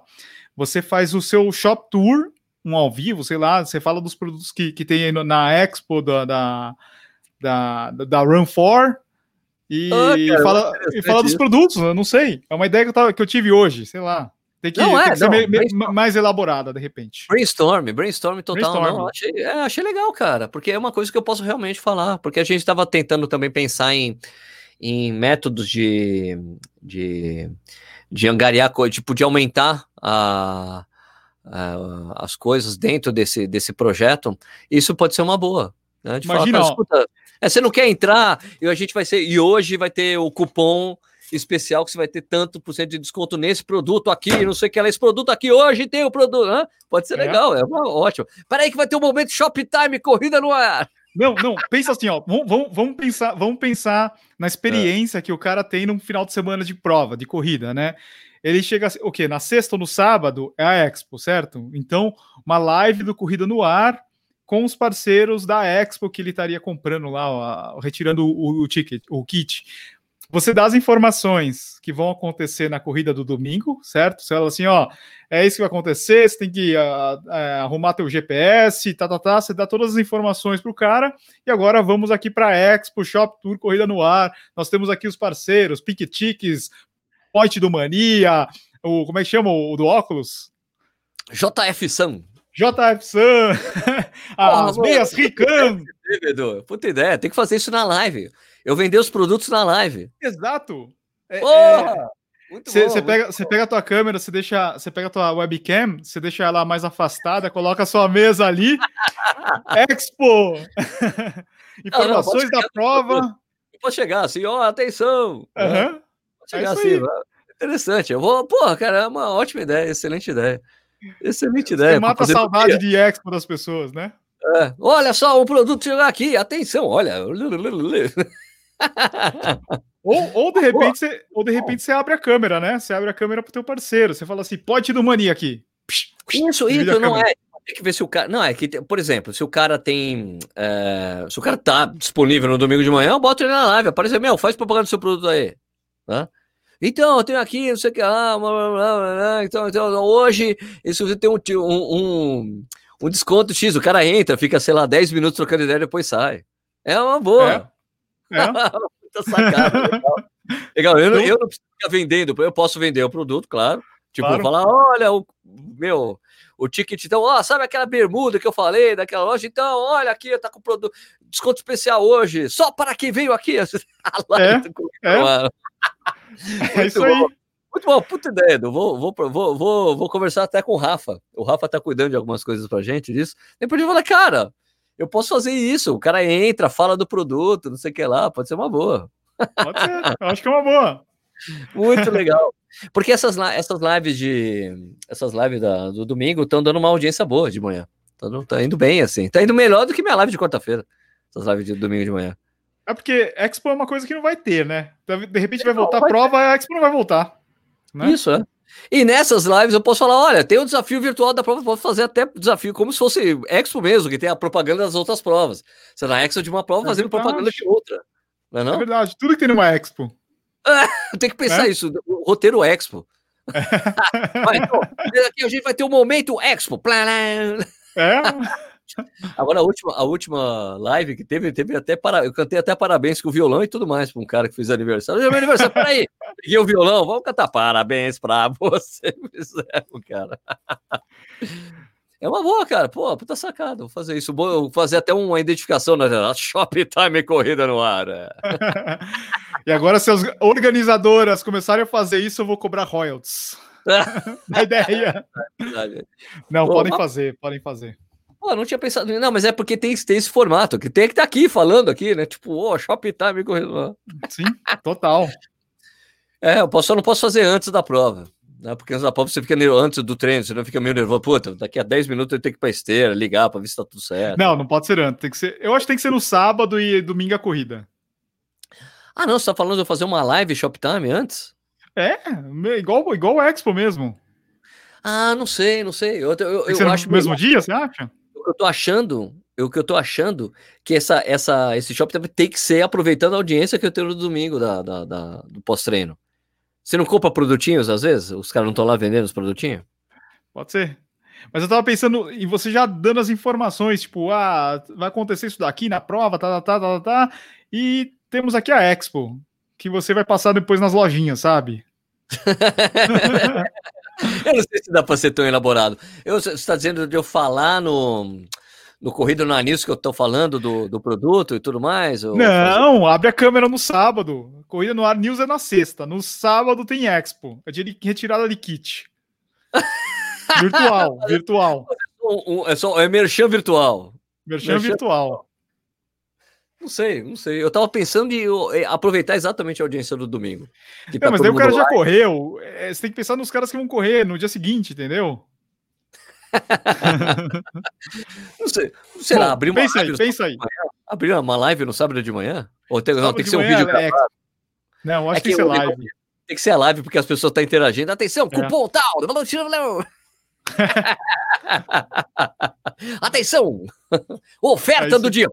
você faz o seu shop tour, um ao vivo, sei lá, você fala dos produtos que, que tem na Expo da, da, da, da Run 4 e, Ah, cara, fala, e fala dos produtos, eu não sei. É uma ideia que eu, tava, que eu tive hoje, sei lá. Tem que, Não, tem é, que ser não, brainstorm. mais elaborada, de repente. Brainstorm, brainstorm total. Brainstorm. Não, achei, é, achei legal, cara, porque é uma coisa que eu posso realmente falar. Porque a gente estava tentando também pensar em, em métodos de, de, de angariar, tipo, de aumentar a, a- as coisas dentro desse, desse projeto. Isso pode ser uma boa. Né? De Imagina, falar, escuta, é, você não quer entrar e a gente vai ser. E hoje vai ter o cupom especial que você vai ter tanto por cento de desconto nesse produto aqui, não sei o que lá, esse produto aqui hoje tem o produto, hã? pode ser É. legal, é uma, ótimo. Peraí que vai ter um momento Shoptime, corrida no ar. Não, não, pensa assim, ó. Vamos, vamos, pensar, vamos pensar na experiência que o cara tem num final de semana de prova, de corrida, né? Ele chega, o quê? Na sexta ou no sábado é a Expo, certo? Então, uma live do Corrida no Ar com os parceiros da Expo que ele estaria comprando lá, ó, retirando o, o ticket, o kit. Você dá as informações que vão acontecer na corrida do domingo, certo? Você fala assim, ó, é isso que vai acontecer, você tem que ah, ah, arrumar teu GPS, tá, tá, tá, você dá todas as informações pro cara, e agora vamos aqui para Expo, Shop Tour, Corrida no Ar, nós temos aqui os parceiros, Piquetiques, Point do Mania, o, como é que chama o do óculos? JF Sam. JF Sun, as meias. Rican, puta ideia, tem que fazer isso na live. Eu vender os produtos na live. exato. É- é- Porra! Você você muito pega, você pega a tua câmera, você deixa, você pega a tua webcam, você deixa ela mais afastada, coloca a sua mesa ali. Expo! Informações pode da chegar. prova. Eu posso chegar assim, ó, atenção. né? Pode chegar É assim, interessante. Eu vou, porra, cara, é uma ótima ideia, excelente ideia. Excelente Você ideia. mata a saudade dia. de Expo das pessoas, né? É, Olha só, o produto chegou aqui, atenção, olha. Ou, ou de repente, você, ou de repente você abre a câmera, né? Você abre a câmera pro teu parceiro. Você fala assim, pode do mania aqui. Isso, isso não câmera. é. Tem que ver se o cara. Não, é que, por exemplo, se o cara tem. é, se o cara tá disponível no domingo de manhã, bota ele na live. Aparece, meu, faz propaganda do seu produto aí. Tá? Então, eu tenho aqui, não sei o que lá, blá, blá, blá, blá, blá, então, então, hoje, você tem um, um, um, um desconto X, o cara entra, fica, sei lá, 10 minutos trocando ideia e depois sai. É uma boa. É. Puta sacada, legal. Legal, eu, não- eu não preciso ficar vendendo, eu posso vender o produto, claro. Tipo, Claro. falar, olha, o meu, o ticket, então, ó, sabe aquela bermuda que eu falei daquela loja? Então, olha aqui, tá com produto, desconto especial hoje, só para quem veio aqui. É. Mano, É isso aí. bom. Muito bom, puta ideia, Edu. Vou, vou, vou, vou, vou conversar até com o Rafa. O Rafa tá cuidando de algumas coisas pra gente disso. Depois eu falar, cara, eu posso fazer isso. O cara entra, fala do produto, não sei o que lá, pode ser uma boa. Pode ser. Eu acho que é uma boa. Muito legal. Porque essas, essas lives de. Essas lives da- do domingo estão dando uma audiência boa de manhã. Tá, tá indo bem, assim. Tá indo melhor do que minha live de quarta-feira. Essas lives de domingo de manhã. É porque Expo é uma coisa que não vai ter, né? De repente vai Não, voltar a vai prova, a Expo não vai voltar. Né? Isso, é. E nessas lives eu posso falar: olha, tem o desafio virtual da prova, pode fazer até desafio como se fosse Expo mesmo, que tem a propaganda das outras provas. Você na Expo de uma prova É fazendo verdade. propaganda de outra. Não é É não? verdade. Tudo que tem numa Expo. Tem que pensar Né? isso, o roteiro Expo. Vai, então, aqui a gente vai ter o momento Expo. É. Agora, a última, a última live que teve, teve até para, eu cantei até parabéns com o violão e tudo mais para um cara que fez aniversário. É meu aniversário, peraí. Peguei o violão, vamos cantar parabéns para você. Fizeram, cara. É uma boa, cara. Pô, puta sacada. Vou fazer isso. Vou fazer até uma identificação na Shoptime Corrida no ar. é. e agora, se as organizadoras começarem a fazer isso, eu vou cobrar royalties. A ideia. Verdade. Não, Pô, podem mas- fazer, podem fazer. Pô, não tinha pensado. Não, mas é porque tem, tem esse formato, que tem que estar aqui falando aqui, né? Tipo, ô, Shoptime Corrida no ar. Sim, total. É, eu posso, só não posso fazer antes da prova. Né? Porque antes da prova você fica antes do treino, você não fica meio nervoso. Puta, daqui a 10 minutos eu tenho que ir pra esteira, ligar pra ver se tá tudo certo. Não, não pode ser antes. Tem que ser, eu acho que tem que ser no sábado e domingo a corrida. Ah, não, você tá falando de eu fazer uma live Shoptime antes? É, igual, igual o Expo mesmo. Ah, não sei, não sei. Eu, eu, eu ser no acho mesmo dia, você acha? Que eu tô achando, o que eu tô achando que essa, essa, esse Shoptime tem que ser aproveitando a audiência que eu tenho no domingo da, da- da- do pós-treino. Você não compra produtinhos às vezes? Os caras não estão lá vendendo os produtinhos? Pode ser. Mas eu tava pensando em você já dando as informações, tipo, ah, vai acontecer isso daqui na prova, tá, tá, tá, tá, tá, e temos aqui a Expo, que você vai passar depois nas lojinhas, sabe? eu não sei se dá para ser tão elaborado. Eu, você está dizendo de eu falar no, no Corrida no Anis que eu estou falando do, do produto e tudo mais? Ou... Não, abre a câmera no sábado. Corrida no Ar News é na sexta. No sábado tem Expo. É de retirada de kit. virtual, virtual. É só é merchan virtual. Merchan, merchan virtual. Não sei, não sei. Eu tava pensando em eh, aproveitar exatamente a audiência do domingo. Não, tá mas daí o cara já live. correu. É, você tem que pensar nos caras que vão correr no dia seguinte, entendeu? não sei. Sei lá, abrir uma pensa live. Aí, pensa aí. Abrir uma live no sábado de manhã? Ou tem, não, tem que ser um vídeo é... Não, acho é que, que tem que ser live. Tem que ser a live porque as pessoas estão interagindo. Atenção, é. cupom é. tal. Atenção! Oferta é do dia.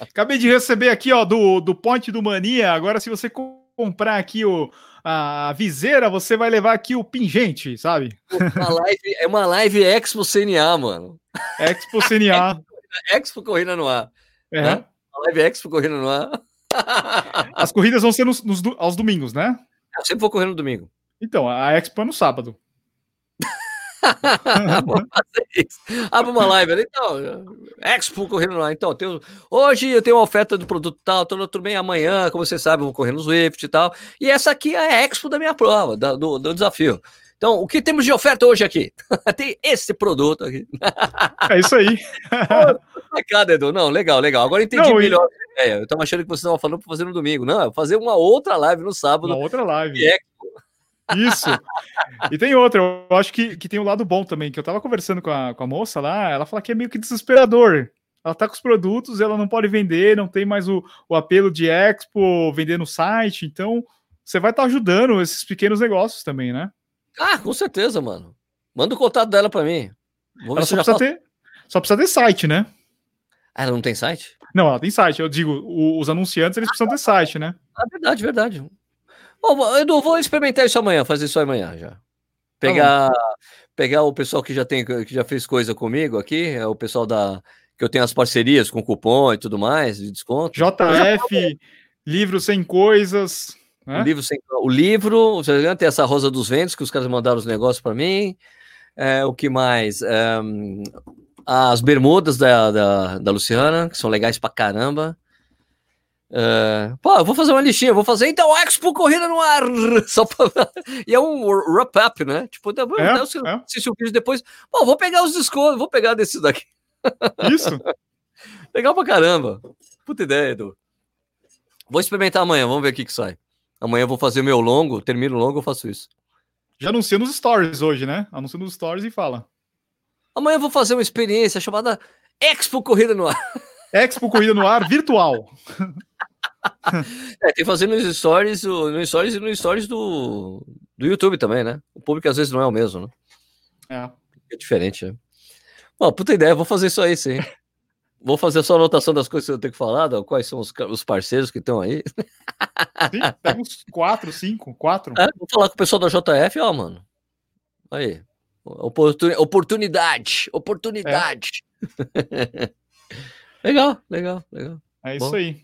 Acabei de receber aqui, ó, do, do Ponte do Mania. Agora, se você comprar aqui o, a viseira, você vai levar aqui o pingente, sabe? Uma live, é uma live Expo CNA, mano. Expo CNA. Expo Corrida no Ar. É. Né? Uma live Expo Corrida no Ar. As corridas vão ser nos, nos, aos domingos, né? Eu sempre vou correr no domingo. Então, a Expo é no sábado. Vamos fazer isso. Abre uma live ali, então. Expo correndo lá. Então, tenho, hoje eu tenho uma oferta do produto tal, tudo, tudo bem. Amanhã, como você sabe, eu vou correr no Swift e tal. E essa aqui é a Expo da minha prova, da, do, do desafio. Então, o que temos de oferta hoje aqui? Tem esse produto aqui. É isso aí. Pô, Edu. Não, legal, legal. Agora entendi Não, melhor e... a ideia. Eu estava achando que você estava falando para fazer no domingo. Não, é fazer uma outra live no sábado. Uma outra live. Isso. E tem outra, eu acho que, que tem um lado bom também, que eu tava conversando com a, com a moça lá, ela fala que é meio que desesperador. Ela tá com os produtos, ela não pode vender, não tem mais o, o apelo de expo, vender no site, então você vai estar tá ajudando esses pequenos negócios também, né? Ah, com certeza, mano. Manda o contato dela para mim. Vou ela só precisa, ter, só precisa ter site, né? Ah, ela não tem site? Não, ela tem site. Eu digo, o, os anunciantes eles precisam ter site, né? Ah, verdade, verdade. Edu, vou experimentar isso amanhã, fazer isso amanhã já. Pegar, tá pegar o pessoal que já tem, que já fez coisa comigo aqui, é o pessoal da que eu tenho as parcerias com cupom e tudo mais, de desconto. JF, livro sem coisas. Né? O livro sem, o livro, tem essa Rosa dos Ventos que os caras mandaram os negócios para mim. É, o que mais? É, as bermudas da, da, da Luciana, que são legais pra caramba. Uh, pô, eu vou fazer uma listinha, vou fazer então Expo Corrida no Ar. Só pra... E é um wrap-up, né? Tipo, é, eu, se, é. se o vídeo depois. Pô, vou pegar os descontos, vou pegar desses daqui. Isso. Legal pra caramba. Puta ideia, Edu. Vou experimentar amanhã, vamos ver o que, que sai. Amanhã eu vou fazer o meu longo, termino o longo, eu faço isso. Já anuncia nos stories hoje, né? Anuncia nos stories e fala. Amanhã eu vou fazer uma experiência chamada Expo Corrida no Ar. Expo Corrida no Ar virtual. é, tem fazendo nos stories, no stories e no stories do, do YouTube também, né? O público às vezes não é o mesmo, né? É. É diferente, né? Bom, puta ideia, vou fazer isso aí sim. Vou fazer só a anotação das coisas que eu tenho que falar, quais são os, os parceiros que estão aí. Sim, pega uns quatro, cinco, quatro. É, vou falar com o pessoal da JF, ó, mano. Aí. Oportunidade, oportunidade. É. legal, legal, legal. É isso Bom. aí.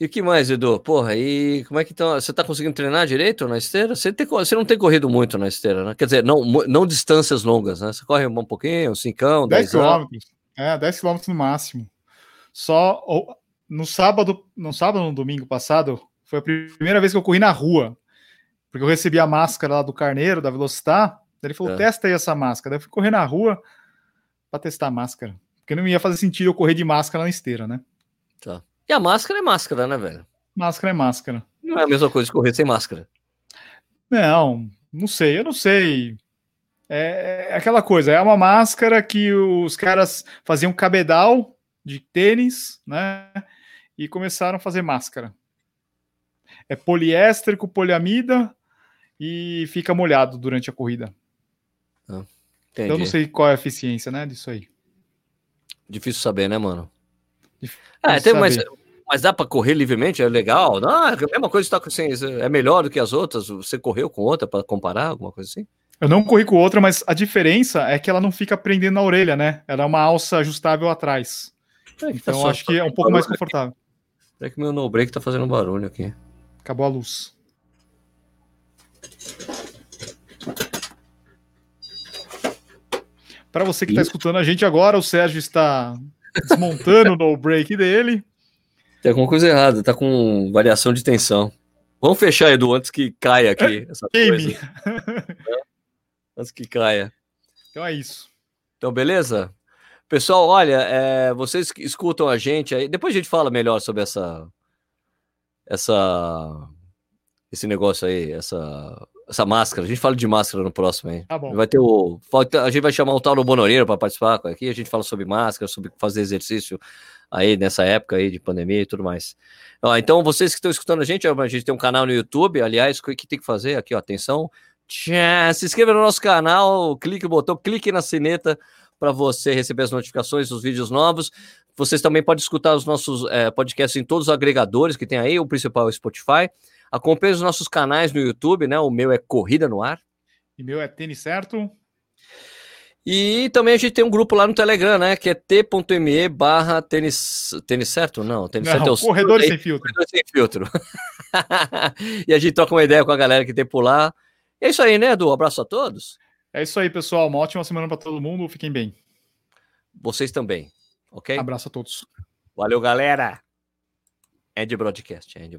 E o que mais, Edu? Porra, e como é que tá? Você tá conseguindo treinar direito na esteira? Você, tem, você não tem corrido muito na esteira, né? Quer dizer, não, não distâncias longas, né? Você corre um pouquinho, um 5, 10 quilômetros. É, 10 quilômetros no máximo. Só no sábado, no sábado, no domingo passado, foi a primeira vez que eu corri na rua. Porque eu recebi a máscara lá do carneiro, da Velocitar. Ele falou: é. testa aí essa máscara. Daí eu fui correr na rua para testar a máscara. Porque não ia fazer sentido eu correr de máscara na esteira, né? Tá. E a máscara é máscara, né, velho? Máscara é máscara. Não é a mesma coisa que correr sem máscara. Não, não sei, eu não sei. É, é aquela coisa, é uma máscara que os caras faziam cabedal de tênis, né? E começaram a fazer máscara. É poliéster com poliamida e fica molhado durante a corrida. Ah, então eu não sei qual é a eficiência, né, disso aí. Difícil saber, né, mano? É, tem, mas mas dá para correr livremente? É legal? Não, é a mesma coisa está assim, é melhor do que as outras. Você correu com outra para comparar, alguma coisa assim? Eu não corri com outra, mas a diferença é que ela não fica prendendo na orelha, né? Ela é uma alça ajustável atrás. É, então eu acho que é um pouco mais confortável. É que meu no break tá fazendo barulho aqui. Acabou a luz. Para você que está escutando a gente agora, o Sérgio está desmontando o no break dele. Tem alguma coisa errada, tá com variação de tensão. Vamos fechar, Edu, antes que caia aqui essa Game. coisa. Antes que caia. Então é isso. Então, beleza? Pessoal, olha, é, vocês escutam a gente aí, depois a gente fala melhor sobre essa essa esse negócio aí, essa essa máscara. A gente fala de máscara no próximo aí. Tá bom. Vai ter o a gente vai chamar o Tauro Bonoreiro para participar aqui, a gente fala sobre máscara, sobre fazer exercício aí nessa época aí de pandemia e tudo mais. Ó, então, vocês que estão escutando a gente, a gente tem um canal no YouTube, aliás, o que tem que fazer aqui, ó, atenção, Tchá, se inscreva no nosso canal, clique no botão, clique na sineta para você receber as notificações dos vídeos novos. Vocês também podem escutar os nossos é, podcasts em todos os agregadores que tem aí, o principal é o Spotify. Acompanhe os nossos canais no YouTube, né? O meu é Corrida no Ar. E meu é tênis certo. E também a gente tem um grupo lá no Telegram, né? Que é t.me barra tênis, tênis certo? Não, tênis Não, certo é o corredores sem filtro. Corredores sem filtro. e a gente troca uma ideia com a galera que tem por lá. É isso aí, né, Edu? Abraço a todos. É isso aí, pessoal. Uma ótima semana para todo mundo. Fiquem bem. Vocês também, ok? Abraço a todos. Valeu, galera. É de broadcast, é de